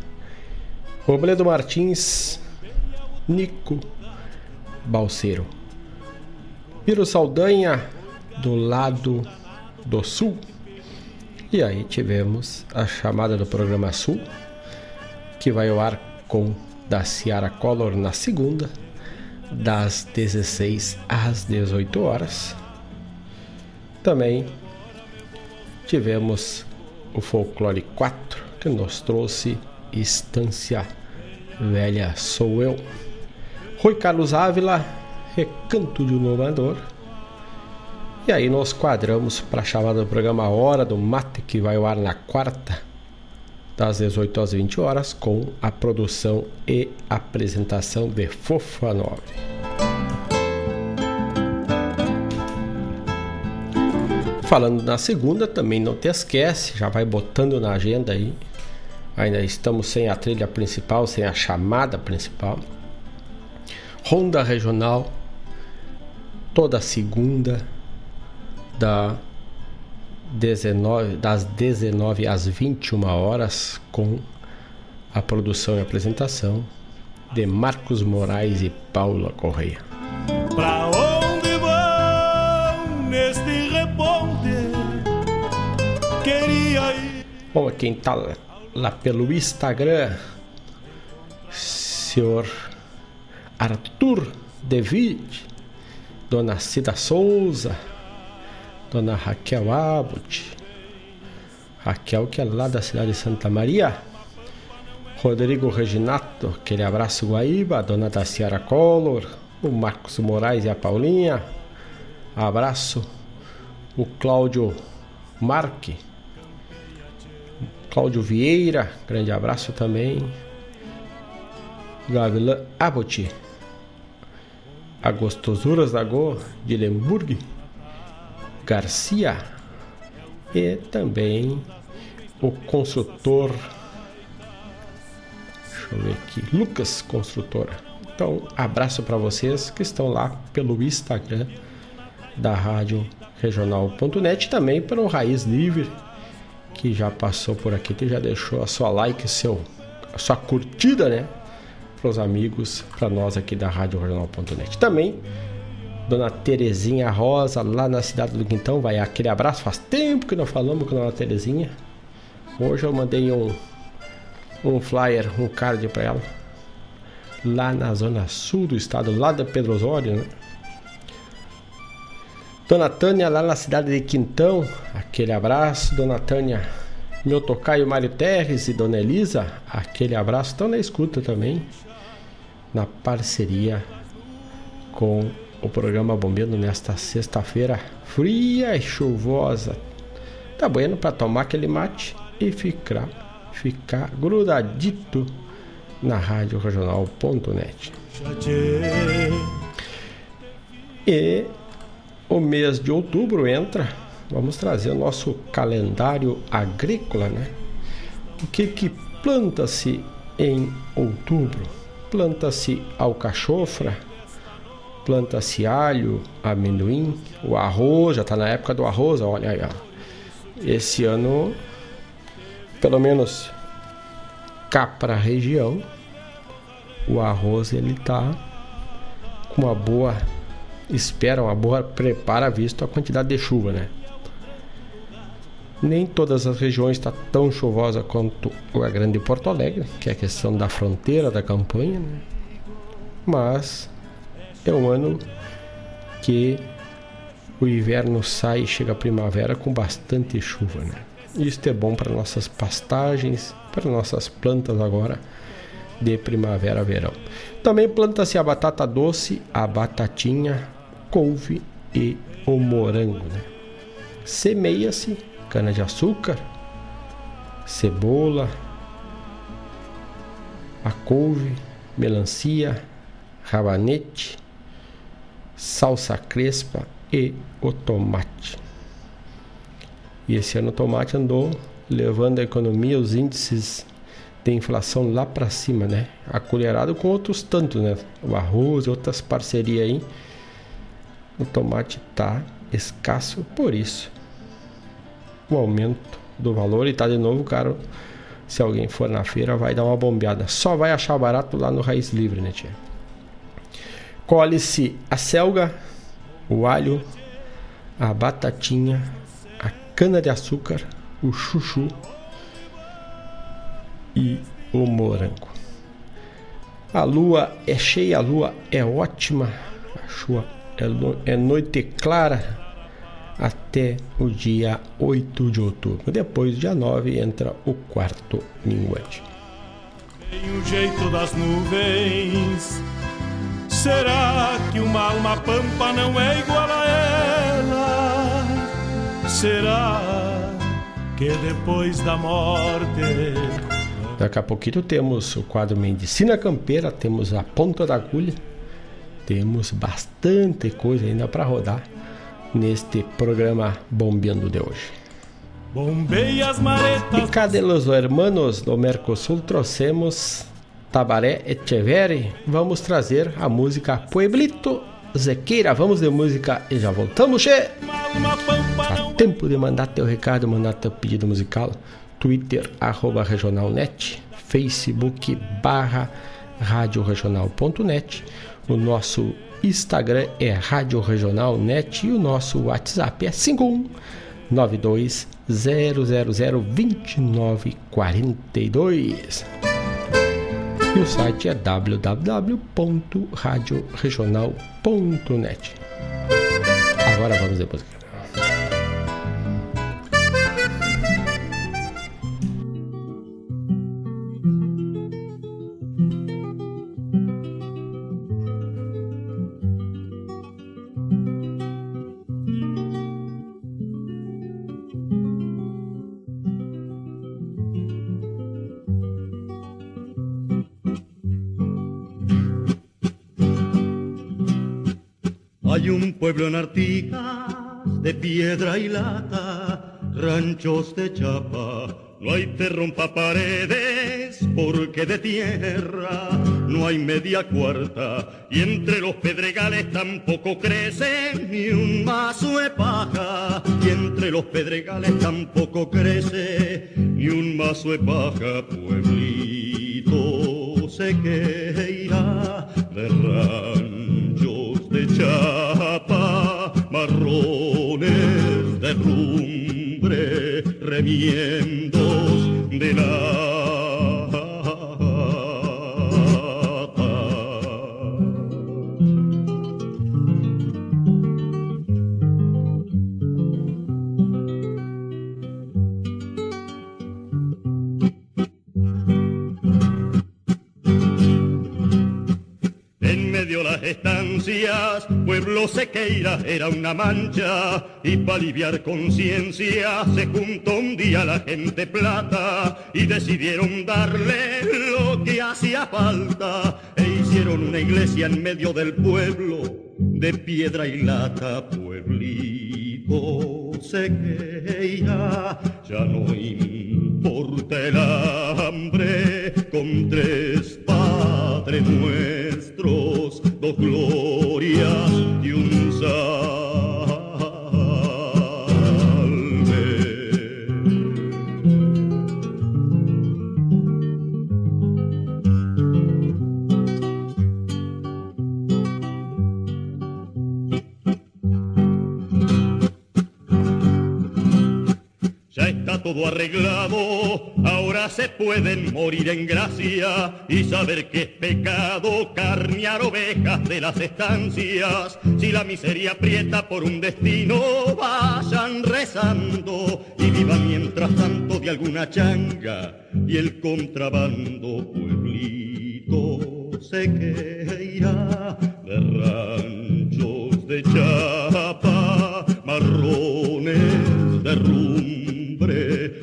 Robledo Martins, Nico Balseiro, Piro Saldanha, do lado do Sul. E aí tivemos a chamada do programa Sul, que vai ao ar com da Ciara Color na segunda, das 16 às 18 horas. Também tivemos o Folclore 4, que nos trouxe Estância Velha Sou Eu. Rui Carlos Ávila, Recanto de um Novador. E aí nós quadramos para a chamada do programa Hora do Mate, que vai ao ar na quarta, das 18 às 20 horas, com a produção e apresentação de Fofa Nobre. Falando na segunda, também não te esquece, já vai botando na agenda aí. Ainda estamos sem a trilha principal, sem a chamada principal. Ronda Regional, toda segunda, da 19, das 19 às 21 horas, com a produção e apresentação de Marcos Moraes e Paula Correia. Pra onde vão neste reponte? Queria ir. Bom, quem tá lá pelo Instagram, senhor Arthur David, Dona Cida Souza, Dona Raquel Abbott, Raquel que é lá da cidade de Santa Maria, Rodrigo Reginato, aquele abraço Guaíba, Dona Daciara Collor, o Marcos Moraes e a Paulinha, abraço, o Cláudio Marque, Cláudio Vieira, grande abraço também, Gavilã Abbott, a Gostosuras da Go de Lemburg, Garcia e também o construtor, deixa eu ver aqui, Lucas Construtora. Então, abraço para vocês que estão lá pelo Instagram da Rádio Regional.net também pelo Raiz Livre que já passou por aqui, que já deixou a sua like, seu, a sua curtida, né? Para os amigos, para nós aqui da Rádio Regional.net. Também Dona Terezinha Rosa, lá na cidade do Quintão, vai aquele abraço. Faz tempo que não falamos com a Dona Terezinha. Hoje eu mandei um, um flyer, um card para ela. Lá na zona sul do estado, lá da Pedro Osório, né? Dona Tânia, lá na cidade de Quintão, aquele abraço. Dona Tânia, meu tocaio Mário Terres e Dona Elisa, aquele abraço, estão na escuta também, na parceria com o programa Bombeando nesta sexta-feira fria e chuvosa. Tá bueno para tomar aquele mate e ficar, ficar grudadito na rádio regional.net. E o mês de outubro entra, vamos trazer o nosso calendário agrícola, né? O que que planta-se em outubro? Planta-se alcachofra, planta-se alho, amendoim, o arroz, já está na época do arroz, olha aí. Esse ano, pelo menos cá para a região, o arroz ele tá com uma boa espera, uma boa prepara visto a quantidade de chuva, né? Nem todas as regiões está tão chuvosa quanto a grande Porto Alegre, que é a questão da fronteira da campanha, né? Mas é um ano que o inverno sai e chega a primavera com bastante chuva, né? Isso é bom para nossas pastagens, para nossas plantas agora de primavera-verão. Também planta-se a batata doce, a batatinha, couve e o morango. Né? Semeia-se cana-de-açúcar, cebola, a couve, melancia, rabanete, salsa crespa e o tomate. E esse ano o tomate andou levando a economia, os índices tem inflação lá para cima, né? Acolherado com outros tantos, né? O arroz, outras parcerias aí. O tomate tá escasso por isso. O aumento do valor e tá de novo caro. Se alguém for na feira, vai dar uma bombeada. Só vai achar barato lá no Raiz Livre, né, tia? Colhe-se a selga, o alho, a batatinha, a cana de açúcar, o chuchu e o morango. A lua é cheia, a lua é ótima, a chuva é, é noite clara até o dia 8 de outubro. Depois, dia 9, entra o quarto minguante. Tem o jeito das nuvens. Será que uma alma pampa não é igual a ela? Será que depois da morte Daqui a pouquinho temos o quadro Medicina Campeira, temos a ponta da agulha, temos bastante coisa ainda para rodar neste programa Bombeando de hoje. Bombei as maretas. E cadê os hermanos do Mercosul? Trouxemos Tabaré Echeverri. Vamos trazer a música Pueblito Zequeira. Vamos de música e já voltamos, che! Dá tempo de mandar teu recado, mandar teu pedido musical. Twitter, arroba regionalnet, Facebook, barra radioregional.net. O nosso Instagram é Rádio Regional Net e o nosso WhatsApp é 5192 2942. E o site é www.radioregional.net. Agora vamos depois. Pueblo en de piedra y lata, ranchos de chapa. No hay te rompa paredes porque de tierra no hay media cuarta. Y entre los pedregales tampoco crece ni un mazo de paja. Y entre los pedregales tampoco crece ni un mazo de paja. Pueblito se queira de ranchos de chapa, marrones de rumbre, remiendos de lata. En medio las estancias pueblo sequeira era una mancha y para aliviar conciencia se juntó un día la gente plata y decidieron darle lo que hacía falta e hicieron una iglesia en medio del pueblo de piedra y lata, pueblito sequeira, ya no importa el hambre con tres Padre nuestros, dos glorias y un todo arreglado, ahora se pueden morir en gracia y saber que es pecado carnear ovejas de las estancias. Si la miseria aprieta por un destino, vayan rezando y vivan mientras tanto de alguna changa y el contrabando pueblito se queira de ranchos de chapa, marrones de rumbo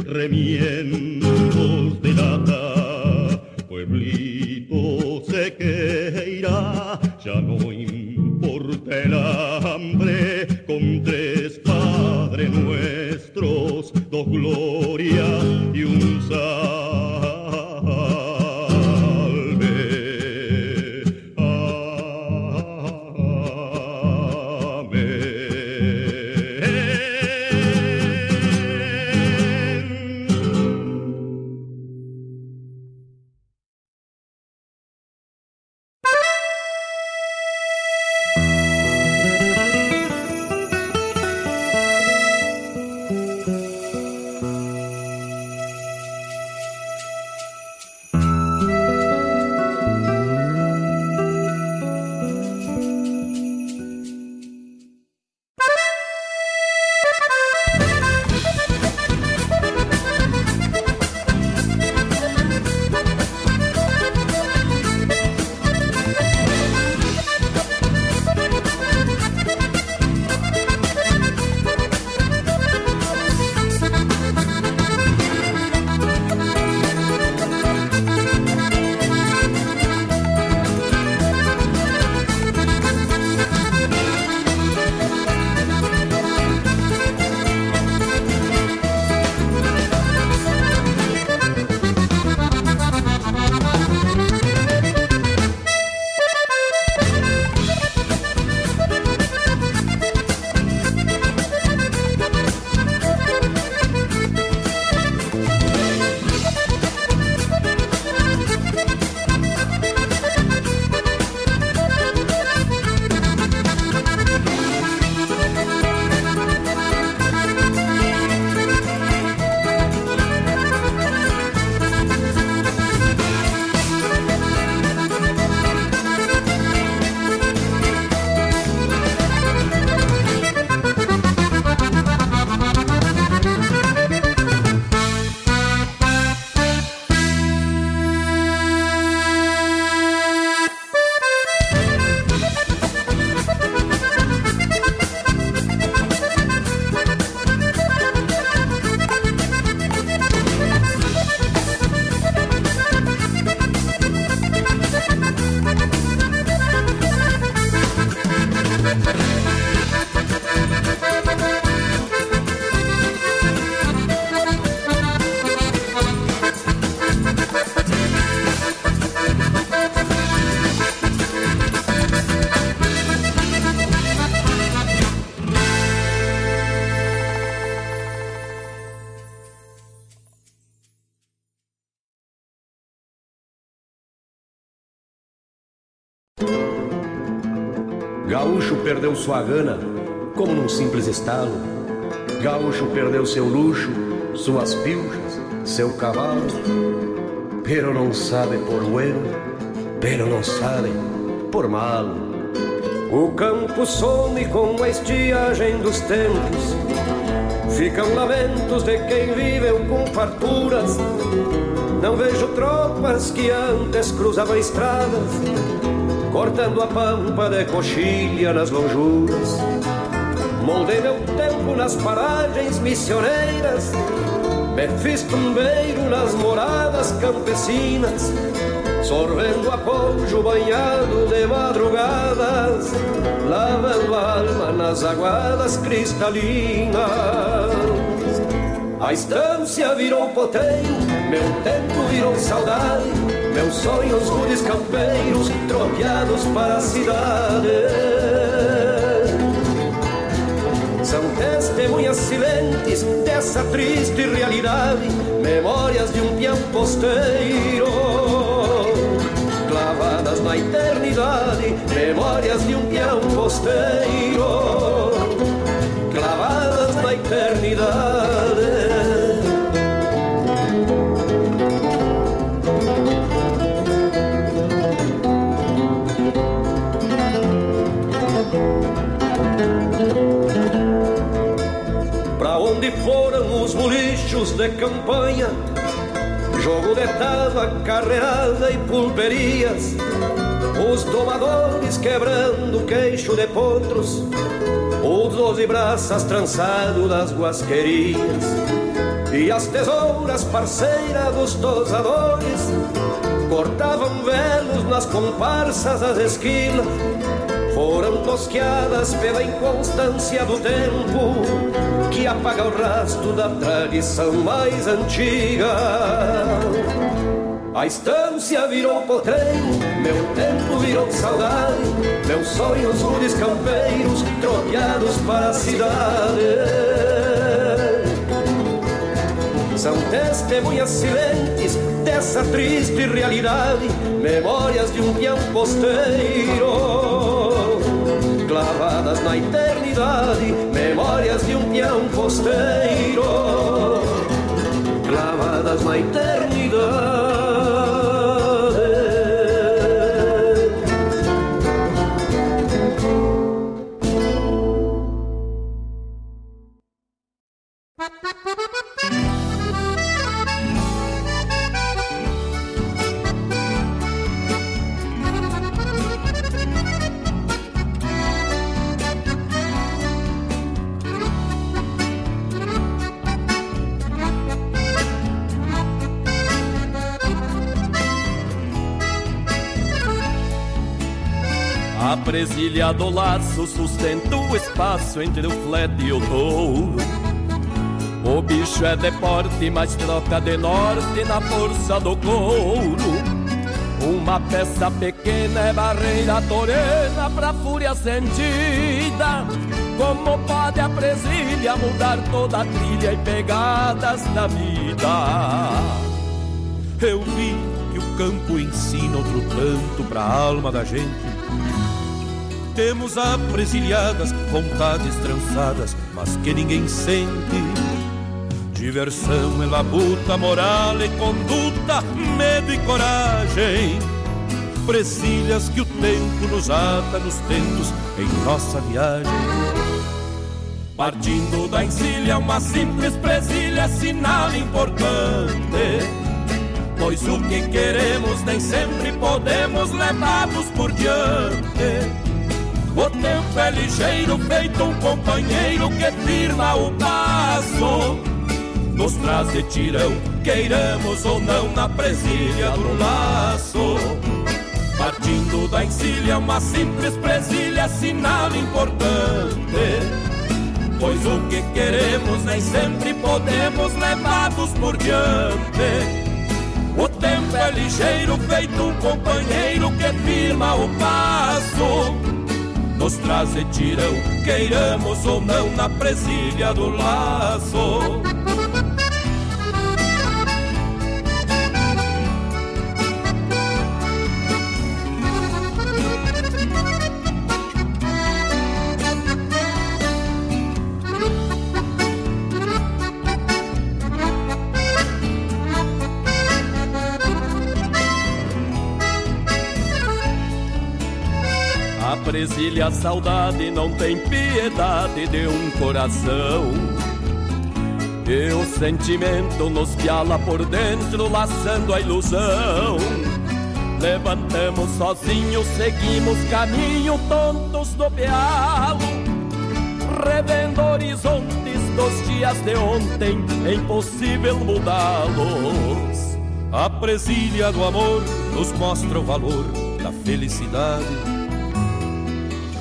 remiendos de lata, pueblito se queira, ya no importa el hambre, con tres padres nuestros, dos glorias perdeu sua gana, como num simples estalo. Gaúcho perdeu seu luxo, suas pilchas, seu cavalo. Pero não sabe por bueno, pero não sabe por malo. O campo some com a estiagem dos tempos. Ficam lamentos de quem viveu com farturas. Não vejo tropas que antes cruzavam estradas cortando a pampa de coxilha nas lonjuras. Moldei meu tempo nas paragens missioneiras, me fiz tumbeiro nas moradas campesinas, sorvendo apojo banhado de madrugadas, lavando a alma nas aguadas cristalinas. A estância virou potreiro, meu tempo virou saudade, meus sonhos rudes campeiros tropeados para a cidade. São testemunhas silentes dessa triste realidade, memórias de um peão posteiro. Clavadas na eternidade, memórias de um peão posteiro. Clavadas na eternidade. Bolichos de campanha, jogo de tava, carreada e pulperias, os domadores quebrando queixo de potros, os doze braças trançados das guasquerias, e as tesouras parceiras dos tosadores cortavam velos nas comparsas das esquilas foram tosqueadas pela inconstância do tempo que apaga o rastro da tradição mais antiga. A estância virou potreiro, meu tempo virou saudade, meus sonhos rudes campeiros tropeados para a cidade. São testemunhas silentes dessa triste realidade, memórias de um peão posteiro clavadas na eternidade, memórias de um peão posteiro, clavadas na eternidade. Presilha do laço sustenta o espaço entre o flete e o touro. O bicho é de porte, mas troca de norte na força do couro. Uma peça pequena é barreira torena pra fúria sentida. Como pode a presilha mudar toda a trilha e pegadas da vida? Eu vi que o campo ensina outro tanto pra alma da gente temos apresilhadas, vontades trançadas, mas que ninguém sente. Diversão é labuta, moral e conduta, medo e coragem. Presilhas que o tempo nos ata nos tentos em nossa viagem. Partindo da encilha, uma simples presilha, sinal importante. Pois o que queremos nem sempre podemos levados por diante. O tempo é ligeiro, feito um companheiro que firma o passo. Nos traz tirão, queiramos ou não, na presilha do laço. Partindo da encilha, uma simples presilha, sinal importante. Pois o que queremos nem sempre podemos levados por diante. O tempo é ligeiro, feito um companheiro que firma o passo nos traz e tirão, queiramos ou não, na presilha do laço. Presilha a saudade não tem piedade de um coração. E o sentimento nos piala por dentro, laçando a ilusão. Levantamos sozinhos, seguimos caminho tontos do pealo Revendo horizontes dos dias de ontem, é impossível mudá-los A presilha do amor nos mostra o valor da felicidade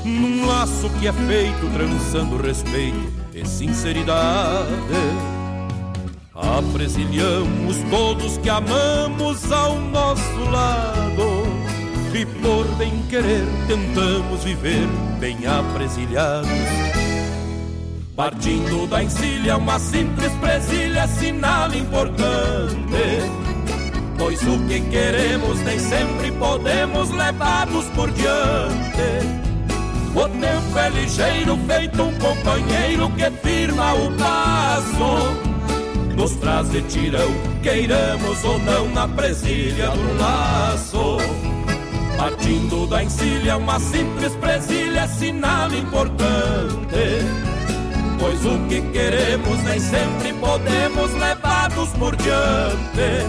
Num laço que é feito trançando respeito e sinceridade. Apresilhamos todos que amamos ao nosso lado E por bem querer tentamos viver bem apresilhados. Partindo da encilha, uma simples presilha, sinal importante Pois o que queremos nem sempre podemos levados por diante O tempo é ligeiro, feito um companheiro que firma o passo nos traz de tirão, queiramos ou não na presilha do laço. Partindo da encilha, uma simples presilha, sinal importante. Pois o que queremos nem sempre podemos levados por diante.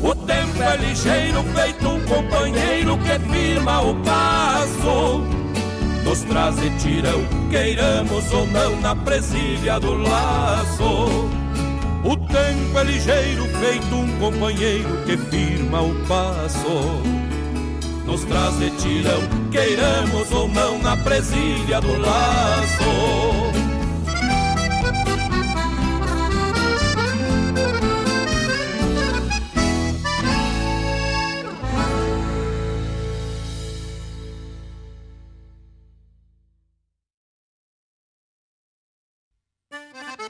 O tempo é ligeiro, feito um companheiro que firma o passo. Nos traz de tirão, queiramos ou não na presilha do laço. O tempo é ligeiro, feito um companheiro que firma o passo. Nos traz de tirão, queiramos ou não, na presilha do laço.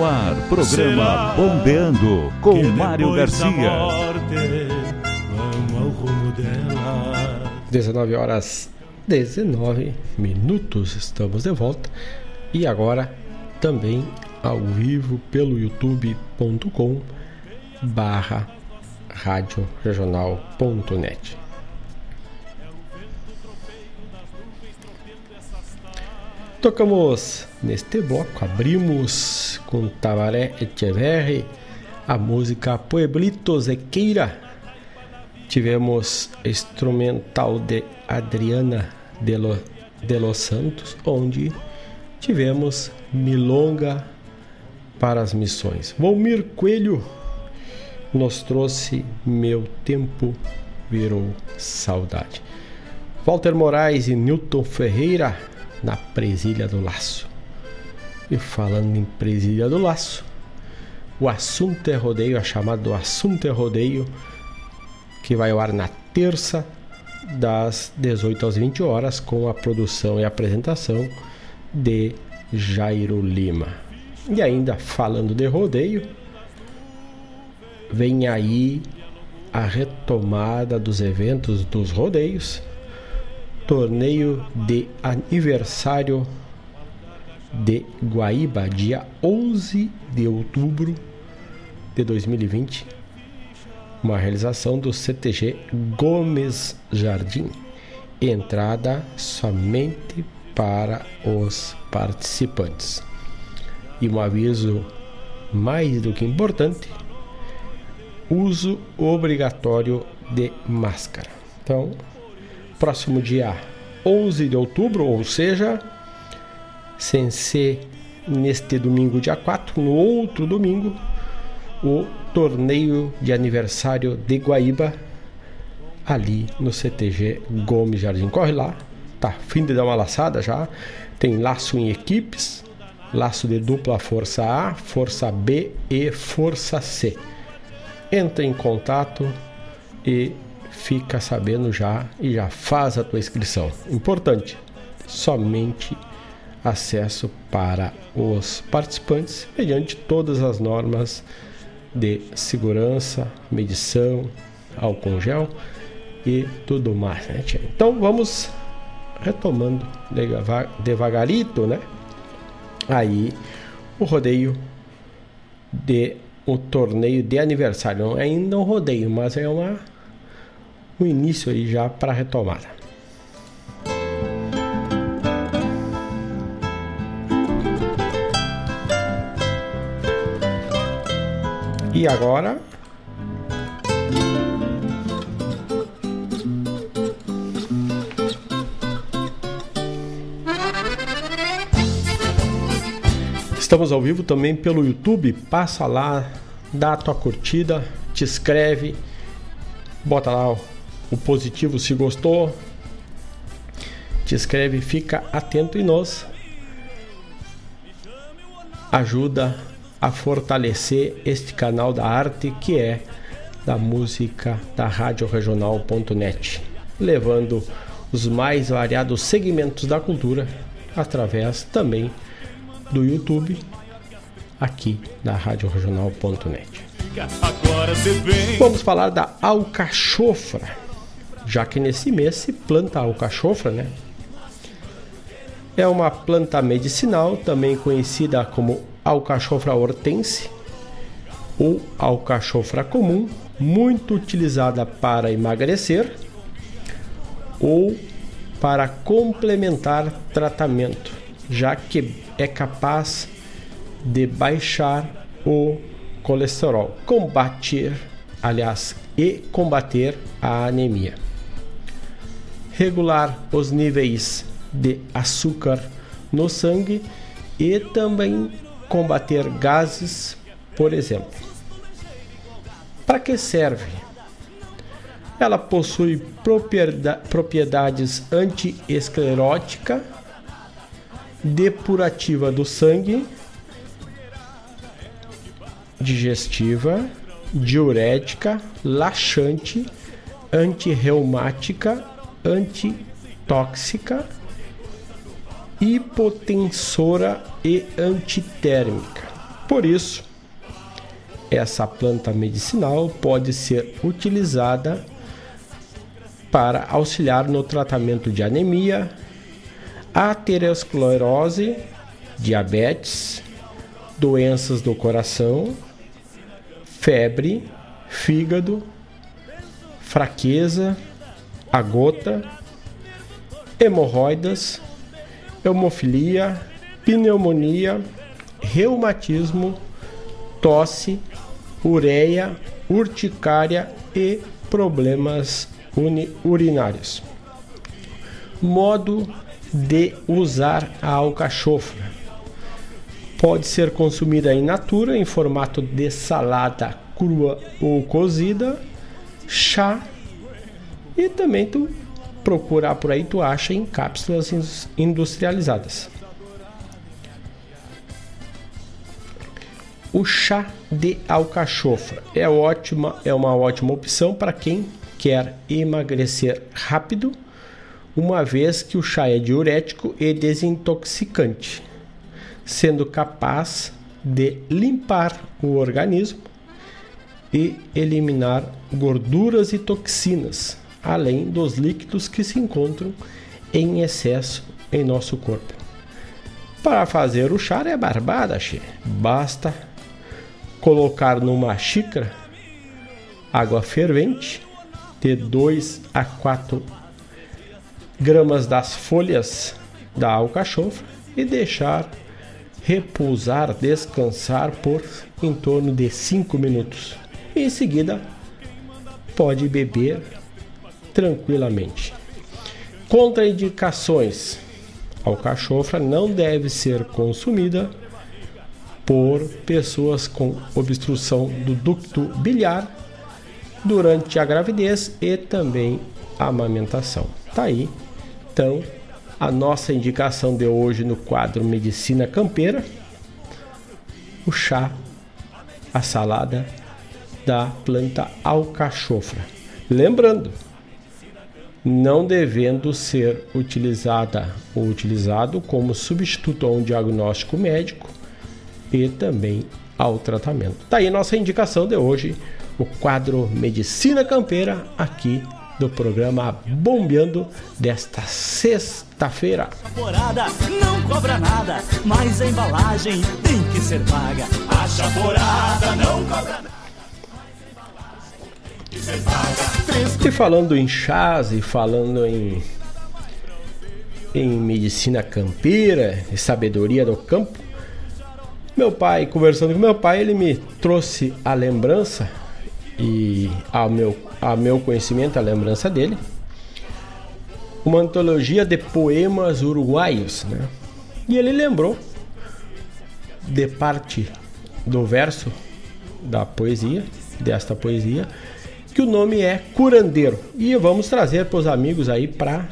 No ar, programa Será Bombeando com Mário Garcia. morte vamos ao rumo dela? 19 horas 19 minutos, estamos de volta. E agora também ao vivo pelo youtube.com barra rádio Tocamos neste bloco, abrimos com Tabaré Echeverri a música Pueblitos de Queira. Tivemos instrumental de Adriana de, Lo, de Los Santos, onde tivemos Milonga para as missões. Volmir Coelho nos trouxe Meu Tempo Virou Saudade. Walter Moraes e Newton Ferreira na Presilha do Laço. E falando em Presilha do Laço, o assunto é rodeio, a chamada do assunto é rodeio, que vai ao ar na terça, das 18 às 20 horas, com a produção e apresentação de Jairo Lima. E ainda falando de rodeio, vem aí a retomada dos eventos dos rodeios, torneio de aniversário de Guaíba, dia 11 de outubro, de 2020, uma realização do CTG Gomes Jardim. Entrada somente para os participantes. E um aviso mais do que importante: uso obrigatório de máscara. Então, próximo dia 11 de outubro, ou seja, sem ser neste domingo, dia 4, no outro domingo, o torneio de aniversário de Guaíba, ali no CTG Gomes Jardim. Corre lá, tá fim de dar uma laçada já. Tem laço em equipes, laço de dupla força A, força B e força C. Entra em contato e fica sabendo já e já faz a tua inscrição. Importante, somente acesso para os participantes mediante todas as normas de segurança, medição, álcool gel e tudo mais. Né, então vamos retomando devagarito, né? Aí o rodeio de o torneio de aniversário, é ainda um rodeio, mas é uma um início aí já para retomada. E agora Estamos ao vivo também pelo YouTube. Passa lá, dá a tua curtida, te inscreve, bota lá o, positivo se gostou, te inscreve, fica atento e nos ajuda a fortalecer este canal da arte que é da música da Rádio Regional.net, levando os mais variados segmentos da cultura através também do YouTube aqui da Rádio Regional.net. Vamos falar da alcachofra, já que nesse mês se planta alcachofra, né? É uma planta medicinal, também conhecida como alcachofra hortense ou alcachofra comum, muito utilizada para emagrecer ou para complementar tratamento, já que é capaz de baixar o colesterol, combater, aliás, e combater a anemia. Regular os níveis de açúcar no sangue e também combater gases, por exemplo. Para que serve? Ela possui propriedades antiesclerótica, depurativa do sangue, digestiva, diurética, laxante, antirreumática, antitóxica hipotensora e antitérmica. Por isso, essa planta medicinal pode ser utilizada para auxiliar no tratamento de anemia, aterosclerose, diabetes, doenças do coração, febre, fígado, fraqueza, a gota, hemorroidas, hemofilia, pneumonia, reumatismo, tosse, ureia, urticária e problemas urinários. Modo de usar a alcachofra. Pode ser consumida in natura em formato de salada crua ou cozida, chá e também tu procurar por aí, tu acha em cápsulas industrializadas. O chá de alcachofra é ótima, é uma ótima opção para quem quer emagrecer rápido, uma vez que o chá é diurético e desintoxicante, sendo capaz de limpar o organismo e eliminar gorduras e toxinas, além dos líquidos que se encontram em excesso em nosso corpo. Para fazer o chá é barbada, che. Basta colocar numa xícara água fervente de 2 a 4 gramas das folhas da alcachofra e deixar repousar, descansar por em torno de 5 minutos. Em seguida, pode beber tranquilamente. Contraindicações: alcachofra não deve ser consumida por pessoas com obstrução do ducto biliar durante a gravidez e também a amamentação. Tá aí, então, a nossa indicação de hoje no quadro Medicina Campeira, o chá, a salada da planta alcachofra. Lembrando, não devendo ser utilizada ou utilizado como substituto a um diagnóstico médico e também ao tratamento. Tá aí nossa indicação de hoje, o quadro Medicina Campeira aqui do programa Bombeando desta sexta-feira. Não cobra nada, mas a embalagem tem que ser paga. A não cobra nada. E falando em chás e falando em em medicina campeira e sabedoria do campo, meu pai, conversando com meu pai, ele me trouxe a lembrança e ao meu, ao meu conhecimento, a lembrança dele, uma antologia de poemas uruguaios, né? E ele lembrou de parte do verso da poesia, desta poesia, que o nome é Curandeiro. E vamos trazer para os amigos aí para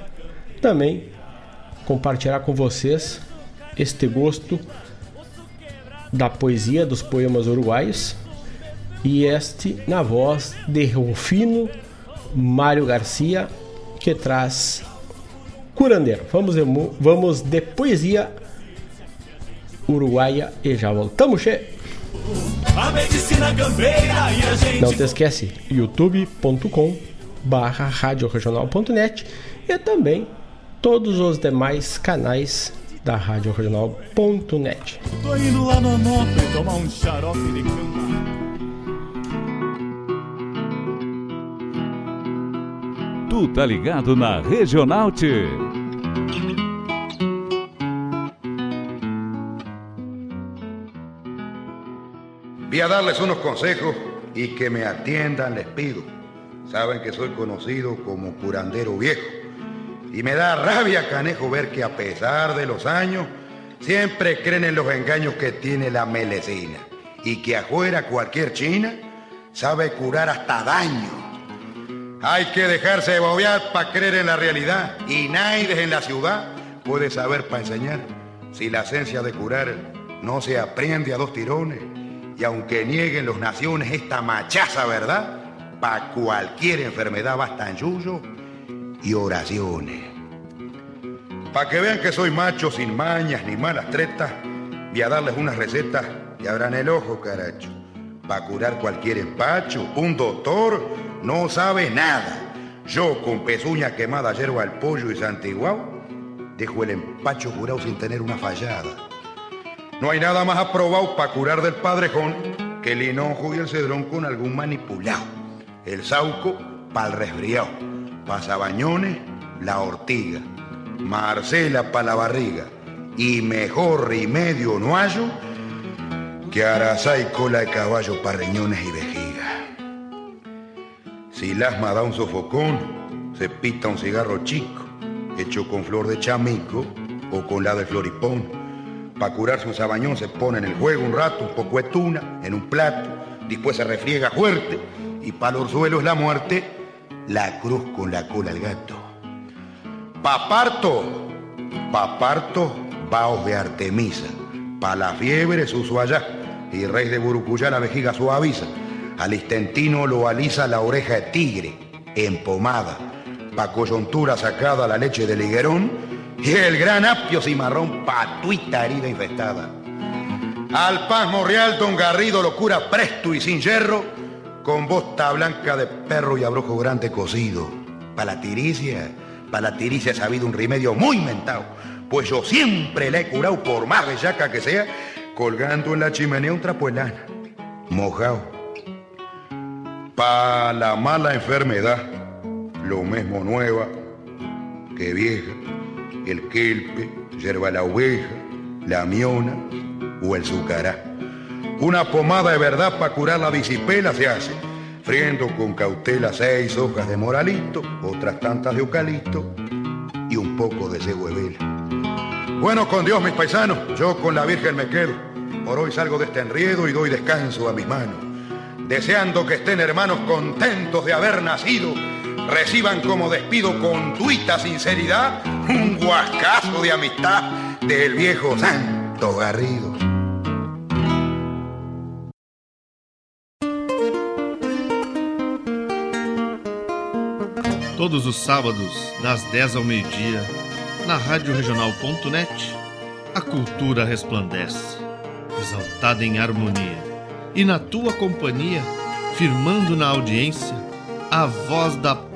também compartilhar com vocês este gosto da poesia dos poemas uruguaios e este na voz de Rufino Mário Garcia que traz Curandeiro. Vamos de, vamos de poesia uruguaia e já voltamos, che. A medicina campeira e a gente. Não te esquece, youtube.com barra radioregional.net e também todos os demais canais da radioregional.net. Tô indo lá no Onofre tomar um xarope de cama. Tu tá ligado na Regional T. Voy a darles unos consejos y que me atiendan les pido. Saben que soy conocido como curandero viejo. Y me da rabia, canejo, ver que a pesar de los años, siempre creen en los engaños que tiene la melecina. Y que afuera cualquier china sabe curar hasta daño. Hay que dejarse de bobear para creer en la realidad. Y nadie en la ciudad puede saber para enseñar. Si la esencia de curar no se aprende a dos tirones. Y aunque nieguen los naciones esta machaza verdad, para cualquier enfermedad bastan yuyo y oraciones. Para que vean que soy macho sin mañas ni malas tretas, voy a darles unas recetas y abran el ojo, caracho. Para curar cualquier empacho, un doctor no sabe nada. Yo con pezuña quemada, yerba al pollo y santiguao, dejo el empacho curado sin tener una fallada. No hay nada más aprobado para curar del padrejón que el hinojo y el cedrón con algún manipulado. El sauco para el resfriado. Pa' sabañones, la ortiga. Marcela para la barriga. Y mejor remedio no hallo que arazá y cola de caballo para riñones y vejiga. Si el asma da un sofocón, se pita un cigarro chico, hecho con flor de chamico o con la de floripón. Para curarse un sabañón se pone en el juego un rato, un poco de tuna, en un plato, después se refriega fuerte y para los suelos la muerte, la cruz con la cola al gato. Paparto, paparto, vaos de Artemisa, pa' la fiebre su allá y rey de Burucuyá la vejiga suaviza, al istentino lo alisa la oreja de tigre, empomada, pa' coyuntura sacada la leche del higuerón y el gran apio cimarrón patuita herida infestada. Al pasmo real don Garrido lo cura presto y sin hierro, con bosta blanca de perro y abrojo grande cocido. Pa' la tiricia, pa' la tiricia ha sabido un remedio muy mentado, pues yo siempre le he curado por más bellaca que sea, colgando en la chimenea un trapo de lana. mojado. Pa' la mala enfermedad, lo mismo nueva que vieja, el kelpe, yerba la oveja, la miona o el sucará. Una pomada de verdad para curar la disipela se hace, friendo con cautela seis hojas de moralito, otras tantas de eucalipto y un poco de cebo. Bueno, con Dios, mis paisanos, yo con la Virgen me quedo. Por hoy salgo de este enriedo y doy descanso a mis manos. Deseando que estén hermanos contentos de haber nacido, reciban como despido con tuita sinceridad un guascazo de amistad del viejo Santo Garrido. Todos os sábados, das 10 ao meio-dia, na Rádio a cultura resplandece, exaltada em harmonia. E na tua companhia, firmando na audiência, a voz da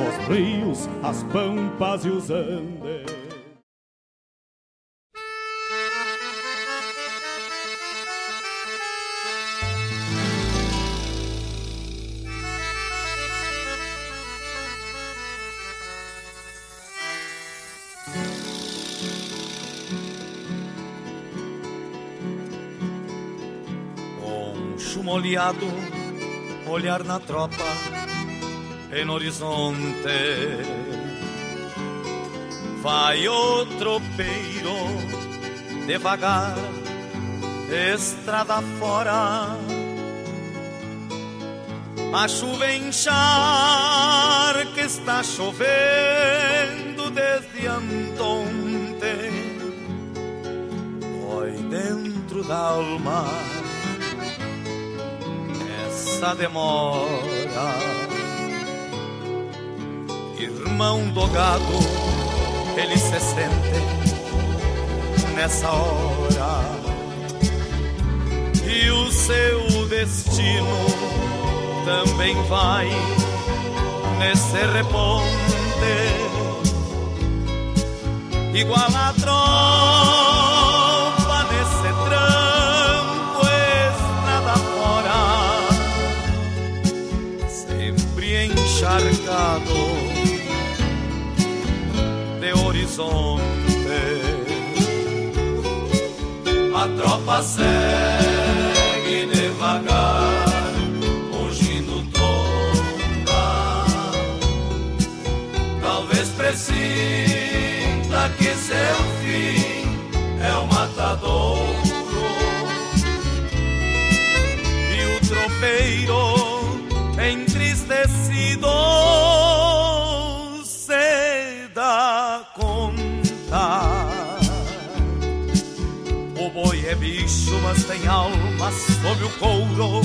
os rios, as pampas e os andes. Um chumo oleado, olhar na tropa, em horizonte. Vai o tropeiro, devagar, estrada fora. A chuva que está chovendo desde anteontem. Dói dentro da alma essa demora. Irmão do gado, ele se sente nessa hora. E o seu destino também vai nesse reponte. Igual a tromba horizonte. A tropa segue devagar, ungindo tonga. Talvez presinta que seu fim é o matadouro. E o tropeiro mas tem alma sob o couro.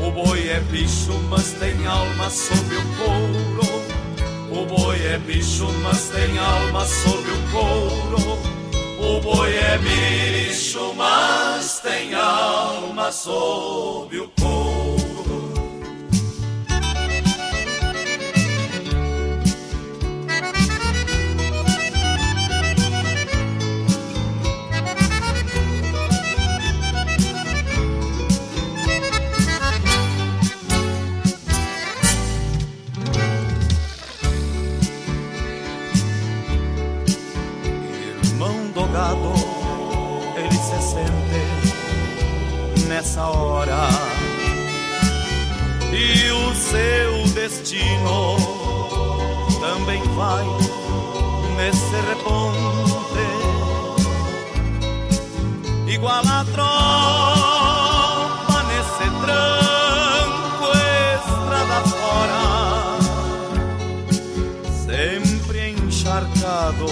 O boi é bicho, mas tem alma sob o couro. O boi é bicho, mas tem alma sob o couro. O boi é bicho, mas tem alma sob o couro. Irmão do gado, ele se sente nessa hora. E o seu destino também vai nesse reponte. Igual a tromba nesse tranco, estrada fora. Sempre encharcado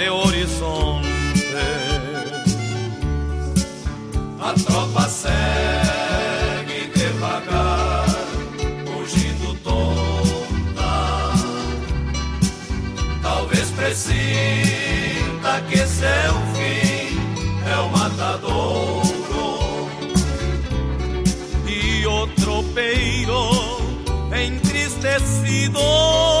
de horizonte, A tropa segue devagar, fugindo tonta. Talvez presinta que seu é fim é o matador e o tropeiro entristecido.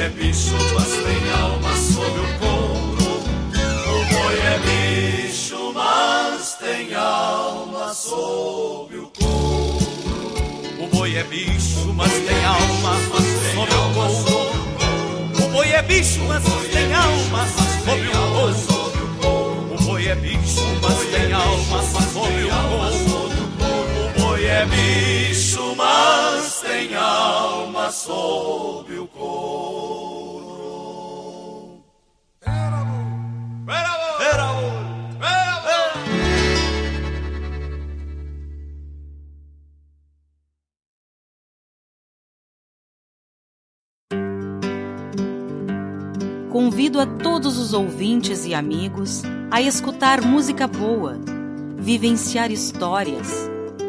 É bicho, mas tem alma sob o couro. O boi é bicho, mas tem alma sob o couro. O boi é bicho, mas tem alma sob o couro. O boi é bicho, mas tem alma sob o couro. O boi é bicho, mas tem alma sob o couro. É bicho, mas tem alma sob o Convido a todos os ouvintes e amigos a escutar música boa, vivenciar histórias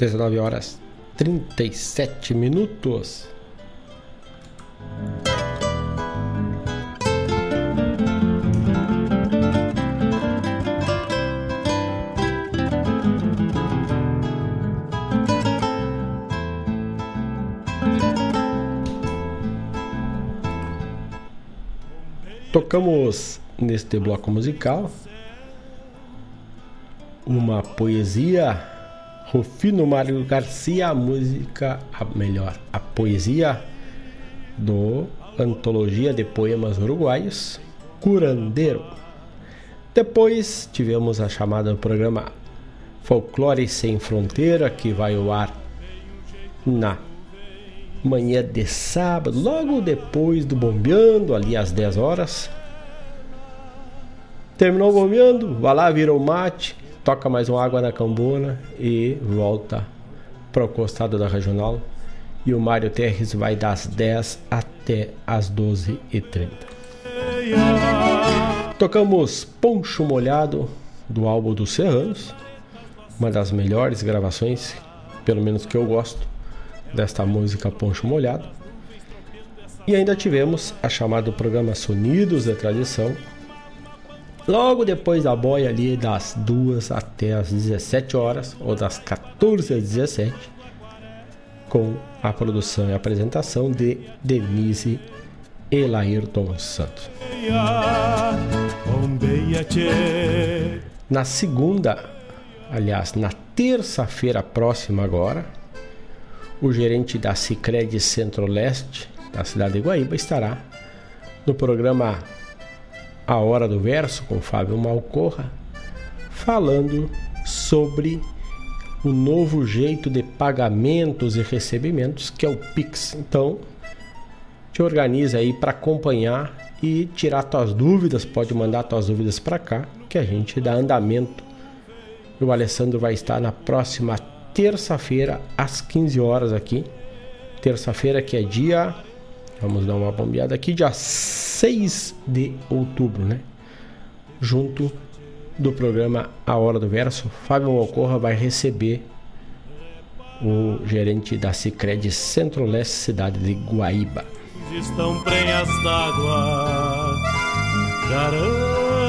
Dezenove horas trinta e sete minutos. Tocamos neste bloco musical uma poesia Rufino Mário Garcia, a música, a melhor, a poesia do Antologia de Poemas Uruguaios, Curandeiro. Depois tivemos a chamada do programa Folclore Sem Fronteira, que vai ao ar na manhã de sábado, logo depois do Bombeando, ali às 10 horas. Terminou Bombeando, vai lá, vira o mate, toca mais uma água na cambona e volta para o costado da regional. E o Mário Terres vai das 10 até as 12h30. Tocamos Poncho Molhado do álbum dos Serranos, uma das melhores gravações, pelo menos que eu gosto, desta música Poncho Molhado. E ainda tivemos a chamada programa Sonidos da Tradição, logo depois da boia ali das 2 até as 17 horas, ou das 14 às 17, com a produção e apresentação de Denise Elairton Santos. Na segunda, aliás, na terça-feira próxima agora, o gerente da Cicred Centro-Leste da cidade de Guaíba estará no programa A Hora do Verso com Fábio Malcorra, falando sobre o novo jeito de pagamentos e recebimentos que é o Pix. Então, te organiza aí para acompanhar e tirar tuas dúvidas, pode mandar tuas dúvidas para cá, que a gente dá andamento. O Alessandro vai estar na próxima terça-feira às 15 horas aqui. Terça-feira que é dia Vamos dar uma bombeada aqui, dia 6 de outubro, né? Junto do programa A Hora do Verso, Fábio Malcorra vai receber o gerente da Cicred Centro-Leste, cidade de Guaíba. Estão prenhas d'água, garanto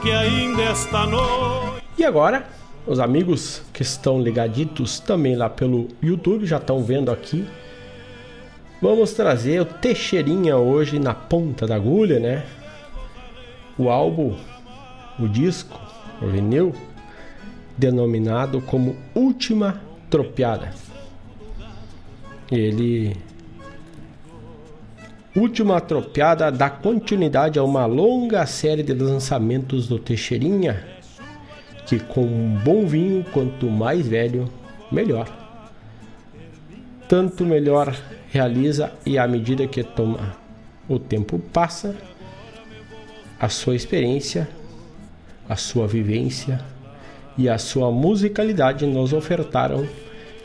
que ainda esta noite. E agora, os amigos que estão ligaditos também lá pelo YouTube já estão vendo aqui Vamos trazer o Teixeirinha hoje na ponta da agulha, né? O álbum, o disco, o vinil, denominado como Última Tropiada. Ele. Última Tropiada dá continuidade a uma longa série de lançamentos do Teixeirinha, que com um bom vinho, quanto mais velho, melhor. Tanto melhor realiza e à medida que toma o tempo passa, a sua experiência, a sua vivência e a sua musicalidade nos ofertaram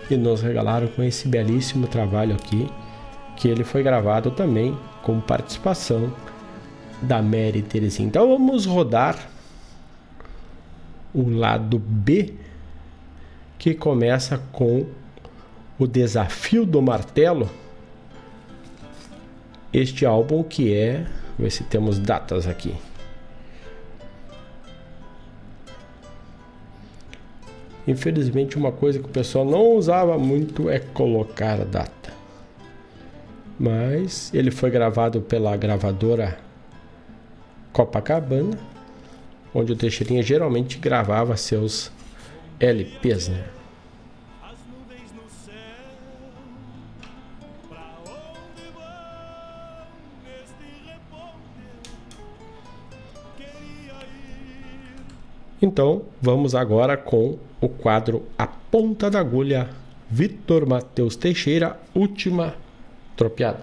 e nos regalaram com esse belíssimo trabalho aqui, que ele foi gravado também com participação da Mary Teresinha. Então vamos rodar o lado B, que começa com o desafio do martelo este álbum que é. Ver se temos datas aqui. Infelizmente, uma coisa que o pessoal não usava muito é colocar a data. Mas ele foi gravado pela gravadora Copacabana, onde o Teixeirinha geralmente gravava seus LPs, né? Então, vamos agora com o quadro A Ponta da Agulha, Vitor Matheus Teixeira, última tropiada.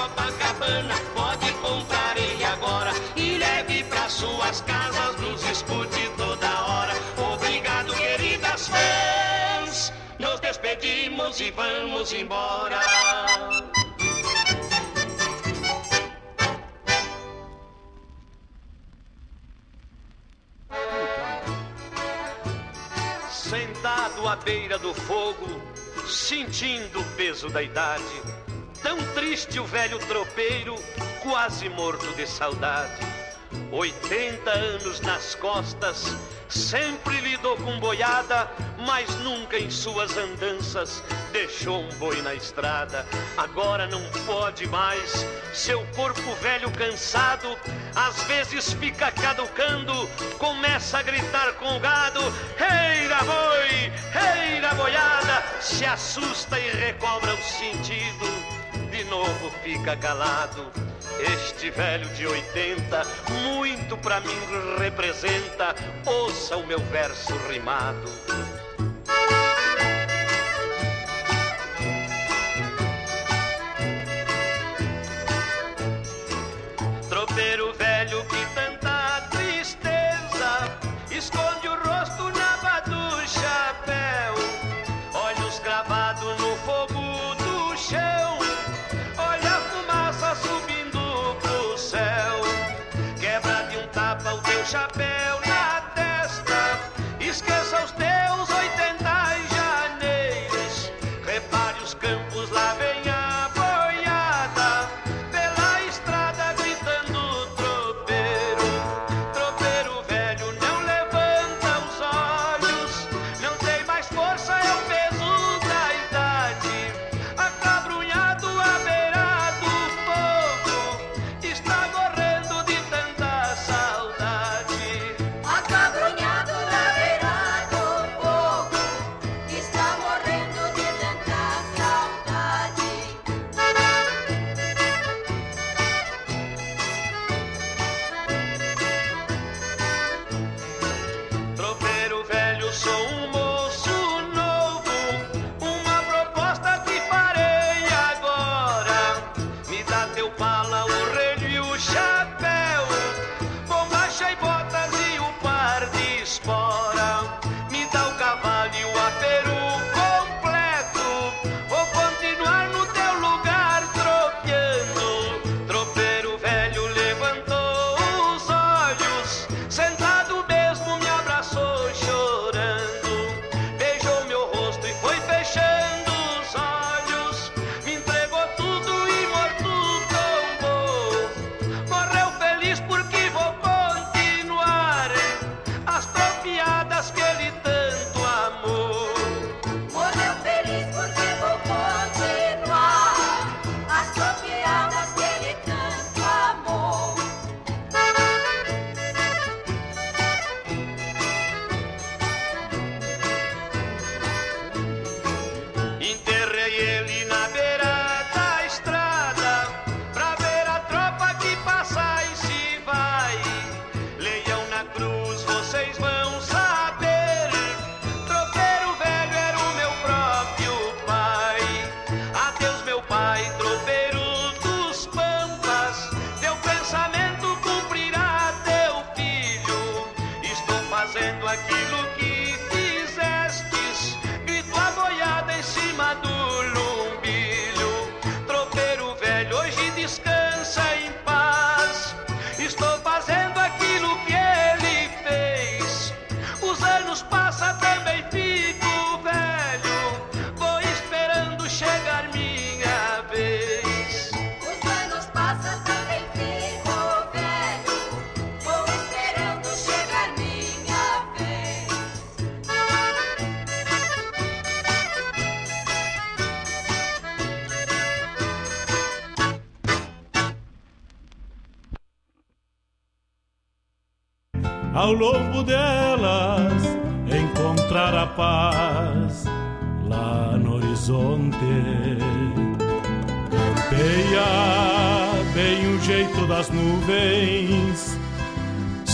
Copacabana, pode comprar ele agora e leve para suas casas, nos escute toda hora. Obrigado, queridas fãs, nos despedimos e vamos embora. Sentado à beira do fogo, sentindo o peso da idade tão triste o velho tropeiro, quase morto de saudade. 80 anos nas costas, sempre lidou com boiada, mas nunca em suas andanças deixou um boi na estrada. Agora não pode mais, seu corpo velho cansado, às vezes fica caducando, começa a gritar com o gado: Reira boi, reira boiada, se assusta e recobra o sentido, de novo fica calado. Este velho de 80, muito pra mim representa. Ouça o meu verso rimado. Tropeiro velho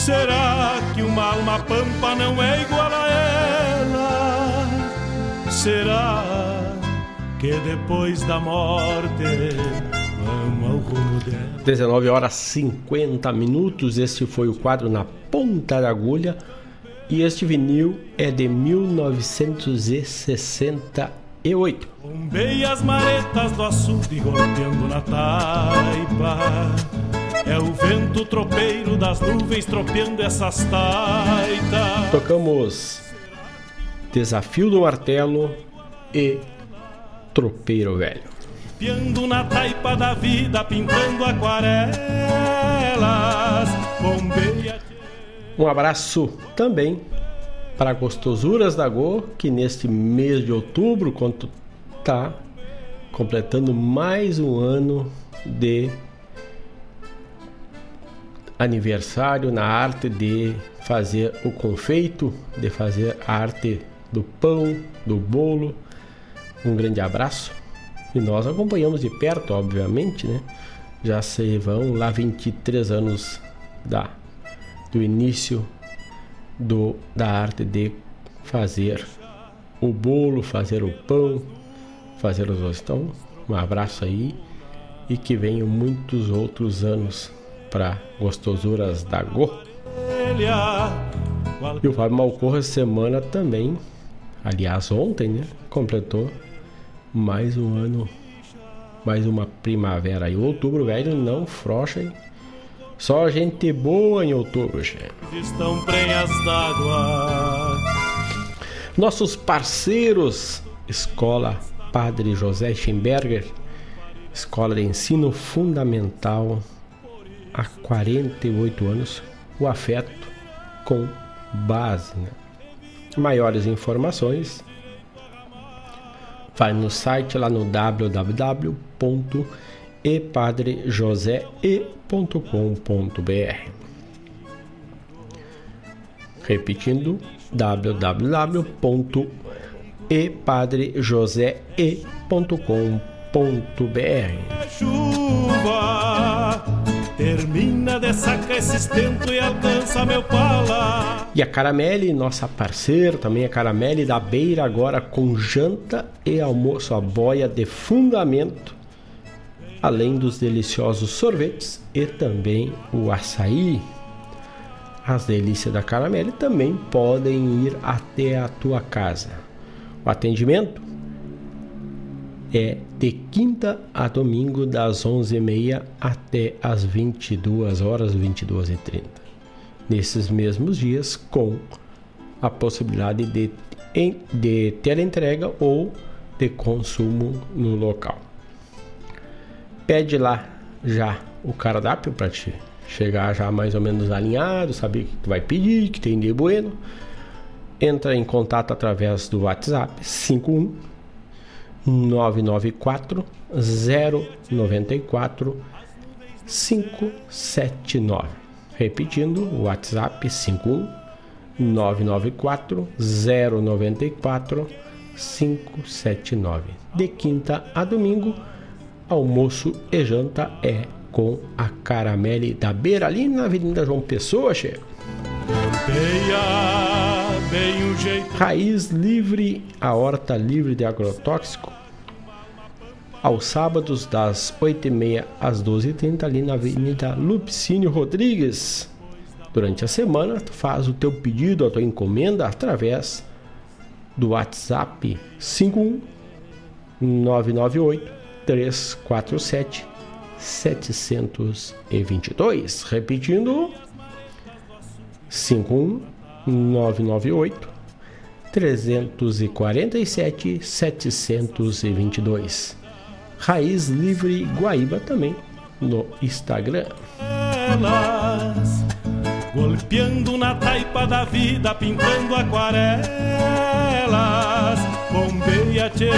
Será que uma alma pampa não é igual a ela? Será que depois da morte vamos ao rumo dela? 19 horas 50 minutos. Este foi o quadro Na Ponta da Agulha. E este vinil é de 1961. e 8. Bombei as maretas do açude golpeando na taipa. É o vento tropeiro das nuvens tropeando essas taitas. Tocamos Desafio do Martelo e Tropeiro Velho. Piando na taipa da vida, pintando aquarelas. Bombeia. Um abraço também para Gostosuras da Go, que neste mês de outubro, quando tá completando mais um ano de aniversário na arte de fazer o confeito, de fazer a arte do pão, do bolo. Um grande abraço. E nós acompanhamos de perto, obviamente, né? Já se vão lá 23 anos da do início do da arte de fazer o bolo, fazer o pão, fazer os doces. Então, um abraço aí e que venham muitos outros anos para gostosuras da Go. E o Fábio Malcorra semana também, aliás ontem, né, completou mais um ano, mais uma primavera. E o outubro velho não frouxa, hein? Só gente boa em outubro, gente. Estão prenhas d'água. Nossos parceiros, Escola Padre José Schemberger, Escola de Ensino Fundamental há 48 anos, o afeto com base. Né? Maiores informações vai no site lá no www.epadrejosee.com.br Repetindo www.epadrejosee.com.br Chuva termina de sacar esse estento e alcança meu pala. E a Caramelle, nossa parceira, também a Caramelle da Beira, agora com janta e almoço a boia de fundamento, além dos deliciosos sorvetes e também o açaí. As delícias da Caramelle também podem ir até a tua casa. O atendimento é de quinta a domingo das 11h30 até as 22 horas 22h30. Nesses mesmos dias com a possibilidade de, de ter entrega ou de consumo no local. Pede lá já o cardápio para ti chegar já mais ou menos alinhado, saber o que tu vai pedir, que tem de bueno. Entra em contato através do WhatsApp 51 994 094 579. Repetindo, o WhatsApp 51 994 094 579. De quinta a domingo, almoço e janta é com a Caramelle da Beira, ali na Avenida João Pessoa, che. Raiz livre, a horta livre de agrotóxico. Aos sábados, das 8h30 às 12h30, ali na Avenida Lupicínio Rodrigues. Durante a semana, tu faz o teu pedido, a tua encomenda, através do WhatsApp 51 998 347 722. Repetindo, 51998 347 722. Raiz Livre Guaíba também no Instagram. Elas, golpeando na taipa da vida, pintando aquarelas. Bombeia, tchê.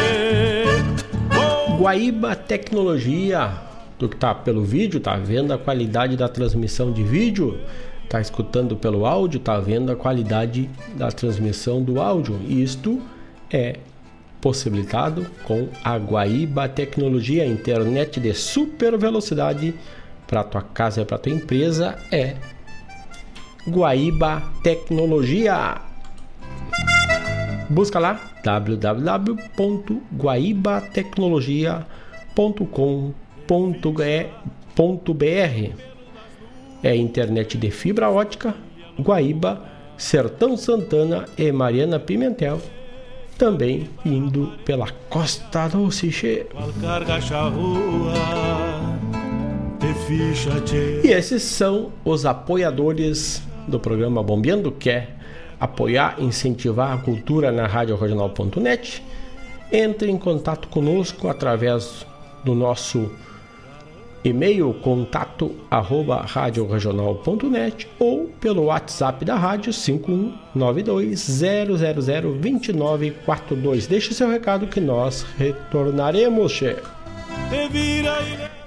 Guaíba Tecnologia, tu que tá pelo vídeo, tá vendo a qualidade da transmissão de vídeo, tá escutando pelo áudio, tá vendo a qualidade da transmissão do áudio. Isto é possibilitado com a Guaíba Tecnologia, internet de super velocidade para tua casa e para tua empresa é Guaíba Tecnologia. Busca lá www.guaibatecnologia.com.br É internet de fibra ótica, Guaíba, Sertão Santana e Mariana Pimentel também indo pela Costa Doce. E esses são os apoiadores do programa Bombeando, quer apoiar, incentivar a cultura na Rádio Regional.net. Entre em contato conosco através do nosso e-mail contato arroba radioregional.net ou pelo WhatsApp da rádio 51920002942. Deixe seu recado que nós retornaremos, chefe.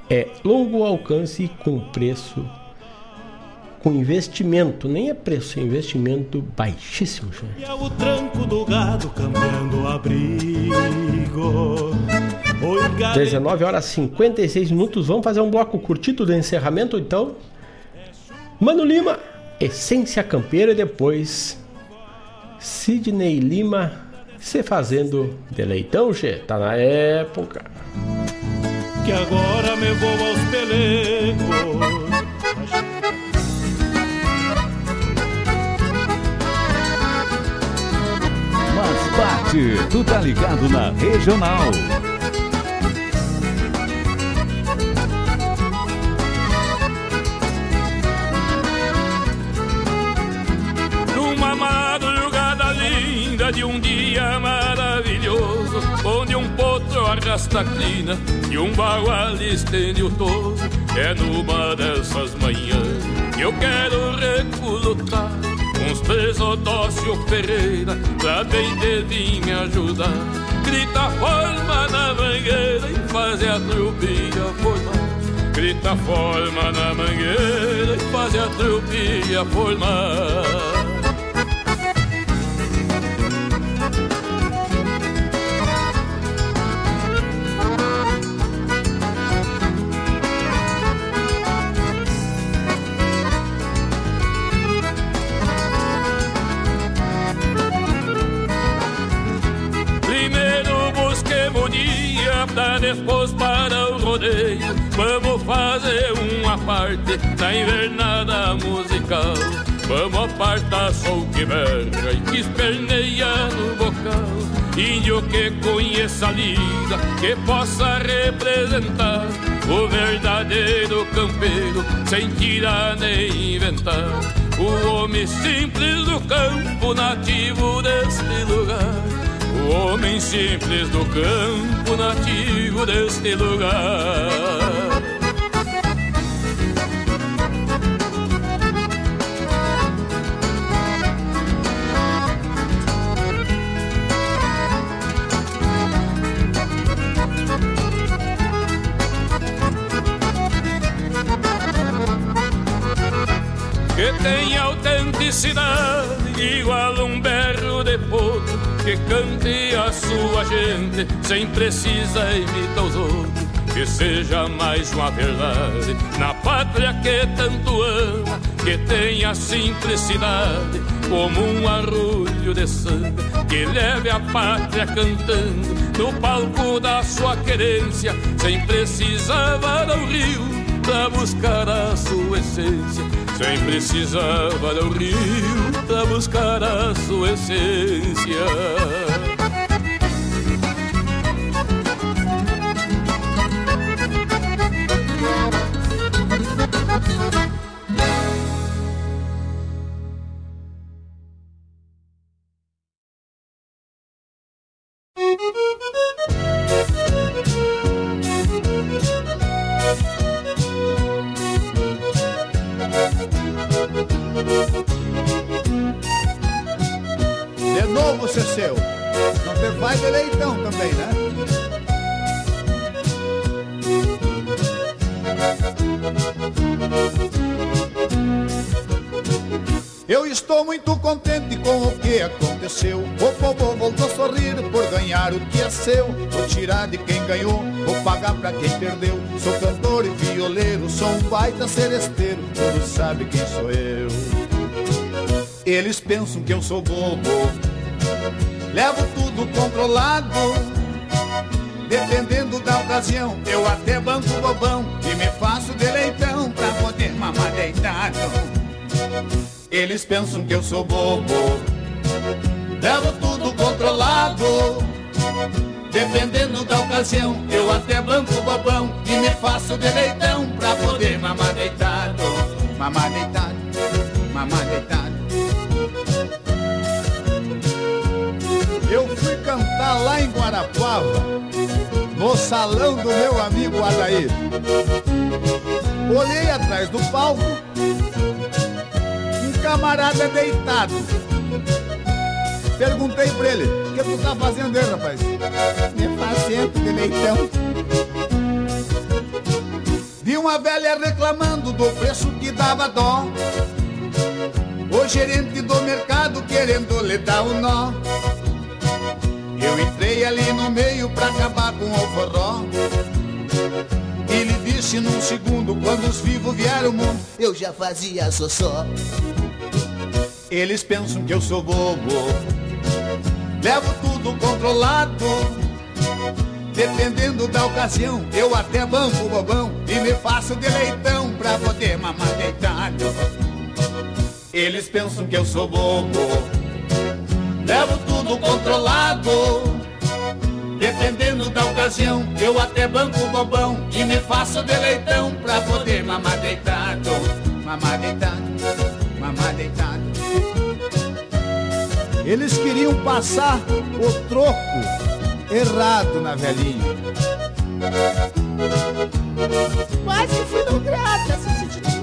É longo alcance com preço com investimento, nem é preço, é investimento baixíssimo. Chefe. E é o tranco do gado cambiando abrigo. 19 horas 56 minutos. Vamos fazer um bloco curtido do encerramento, então. Mano Lima, Essência Campeira e depois Sidney Lima se fazendo de leitão, che. Tá na época. Que agora me vou aos pelegos. Mas bate, tu tá ligado na regional. De um dia maravilhoso, onde um potro arrasta a crina e um bagual estende o toso. É numa dessas manhãs que eu quero recolutar uns três Odócio Ferreira pra bem de vir me ajudar. Grita forma na mangueira e faz a trupinha formar. Grita forma na mangueira e faz a trupinha formar. Depois para o rodeio. Vamos fazer uma parte da invernada musical. Vamos apartar som que berra e que esperneia no bocal. Índio que conheça a lida, que possa representar o verdadeiro campeiro, sem tirar nem inventar. O homem simples do campo, nativo deste lugar homem simples do campo nativo deste lugar. que tem autenticidade igual um berro de potro que cante a sua gente sem precisar imitar os outros. Que seja mais uma verdade na pátria que tanto ama, que tenha simplicidade como um arrulho de sangue, que leve a pátria cantando no palco da sua querência, sem precisar varar o rio pra buscar a sua essência sem precisava do rio para buscar a sua essência. Baita seresteiro, todos sabem quem sou eu. Eles pensam que eu sou bobo, levo tudo controlado. Dependendo da ocasião, eu até banco bobão e me faço deleitão pra poder mamar deitado. Eles pensam que eu sou bobo, levo tudo controlado. Dependendo da ocasião, eu até banco bobão e me faço de leitão pra poder mamar deitado. Mamar deitado, mamar deitado. Eu fui cantar lá em Guarapuava, no salão do meu amigo Adair. Olhei atrás do palco, um camarada deitado. Perguntei pra ele, o que tu tá fazendo aí, rapaz? Me fazendo de leitão. Vi uma velha reclamando do preço que dava dó. O gerente do mercado querendo lhe dar o nó. Eu entrei ali no meio pra acabar com o forró. E lhe disse num segundo, quando os vivos vieram ao mundo, eu já fazia só. Eles pensam que eu sou bobo, levo tudo controlado. Dependendo da ocasião, eu até banco bobão e me faço de leitão pra poder mamar deitado. Eles pensam que eu sou bobo, levo tudo controlado. Dependendo da ocasião, eu até banco bobão e me faço de leitão pra poder mamar deitado. Mamar deitado, mamar deitado. Eles queriam passar o troco errado na velhinha. Quase fui essa atitude.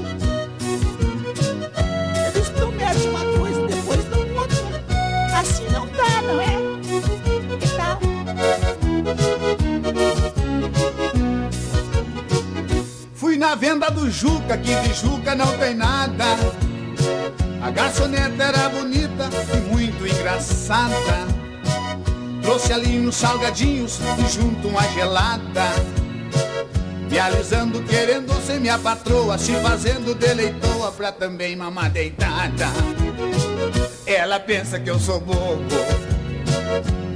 Eles prometem uma coisa e depois dão outra. Assim não dá, não é? Que tal? Fui na venda do Juca, que de Juca não tem nada. A garçoneta era bonita e muito engraçada. Trouxe ali uns salgadinhos e junto uma gelada. Me alisando, querendo ser minha patroa, se fazendo deleitoa pra também mamar deitada. Ela pensa que eu sou bobo,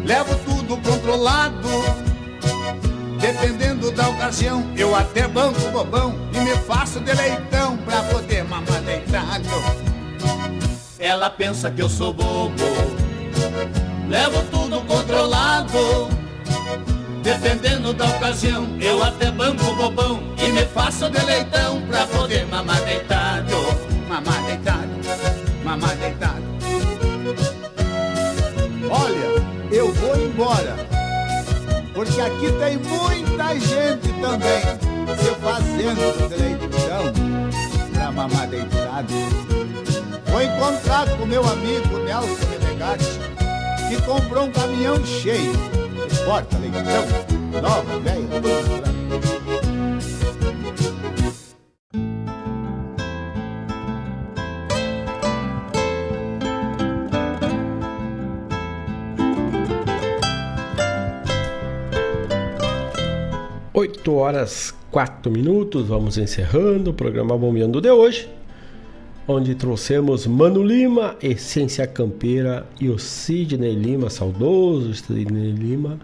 levo tudo controlado. Dependendo da ocasião, eu até banco bobão e me faço deleitão pra poder mamar deitado. Ela pensa que eu sou bobo, levo tudo controlado. Dependendo da ocasião, eu até banco bobão e me faço de leitão pra poder mamar deitado. Mamar deitado, mamar deitado. Olha, eu vou embora, porque aqui tem muita gente também se fazendo de leitão pra mamar deitado. Vou encontrar com meu amigo Nelson Renegatti, que comprou um caminhão cheio porta, leitão, nova, velha, tudo Oito horas quatro minutos, vamos encerrando o programa Bombeando de hoje, onde trouxemos Mano Lima, Essência Campeira e o Sidney Lima, saudoso Sidney Lima,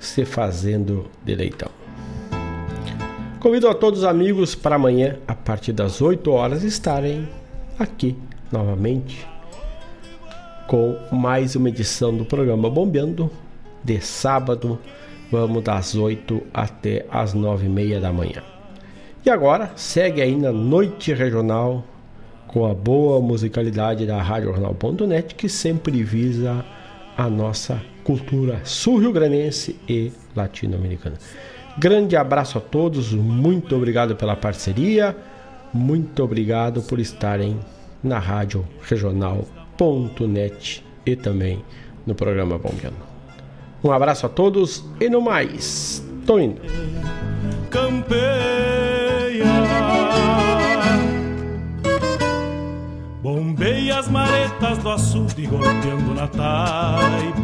se fazendo de leitão. Convido a todos os amigos para amanhã, a partir das 8 horas, estarem aqui novamente com mais uma edição do programa Bombeando de sábado. Vamos das 8 até as 9 e meia da manhã. E agora segue aí na Noite Regional com a boa musicalidade da RádioJornal.net que sempre visa a nossa cultura sul-rio-granense e latino-americana. Grande abraço a todos, muito obrigado pela parceria, muito obrigado por estarem na rádio regional.net e também no programa Bombeando. Um abraço a todos e no mais, tô indo. Campeia, bombeia as maretas do açude golpeando na taipa.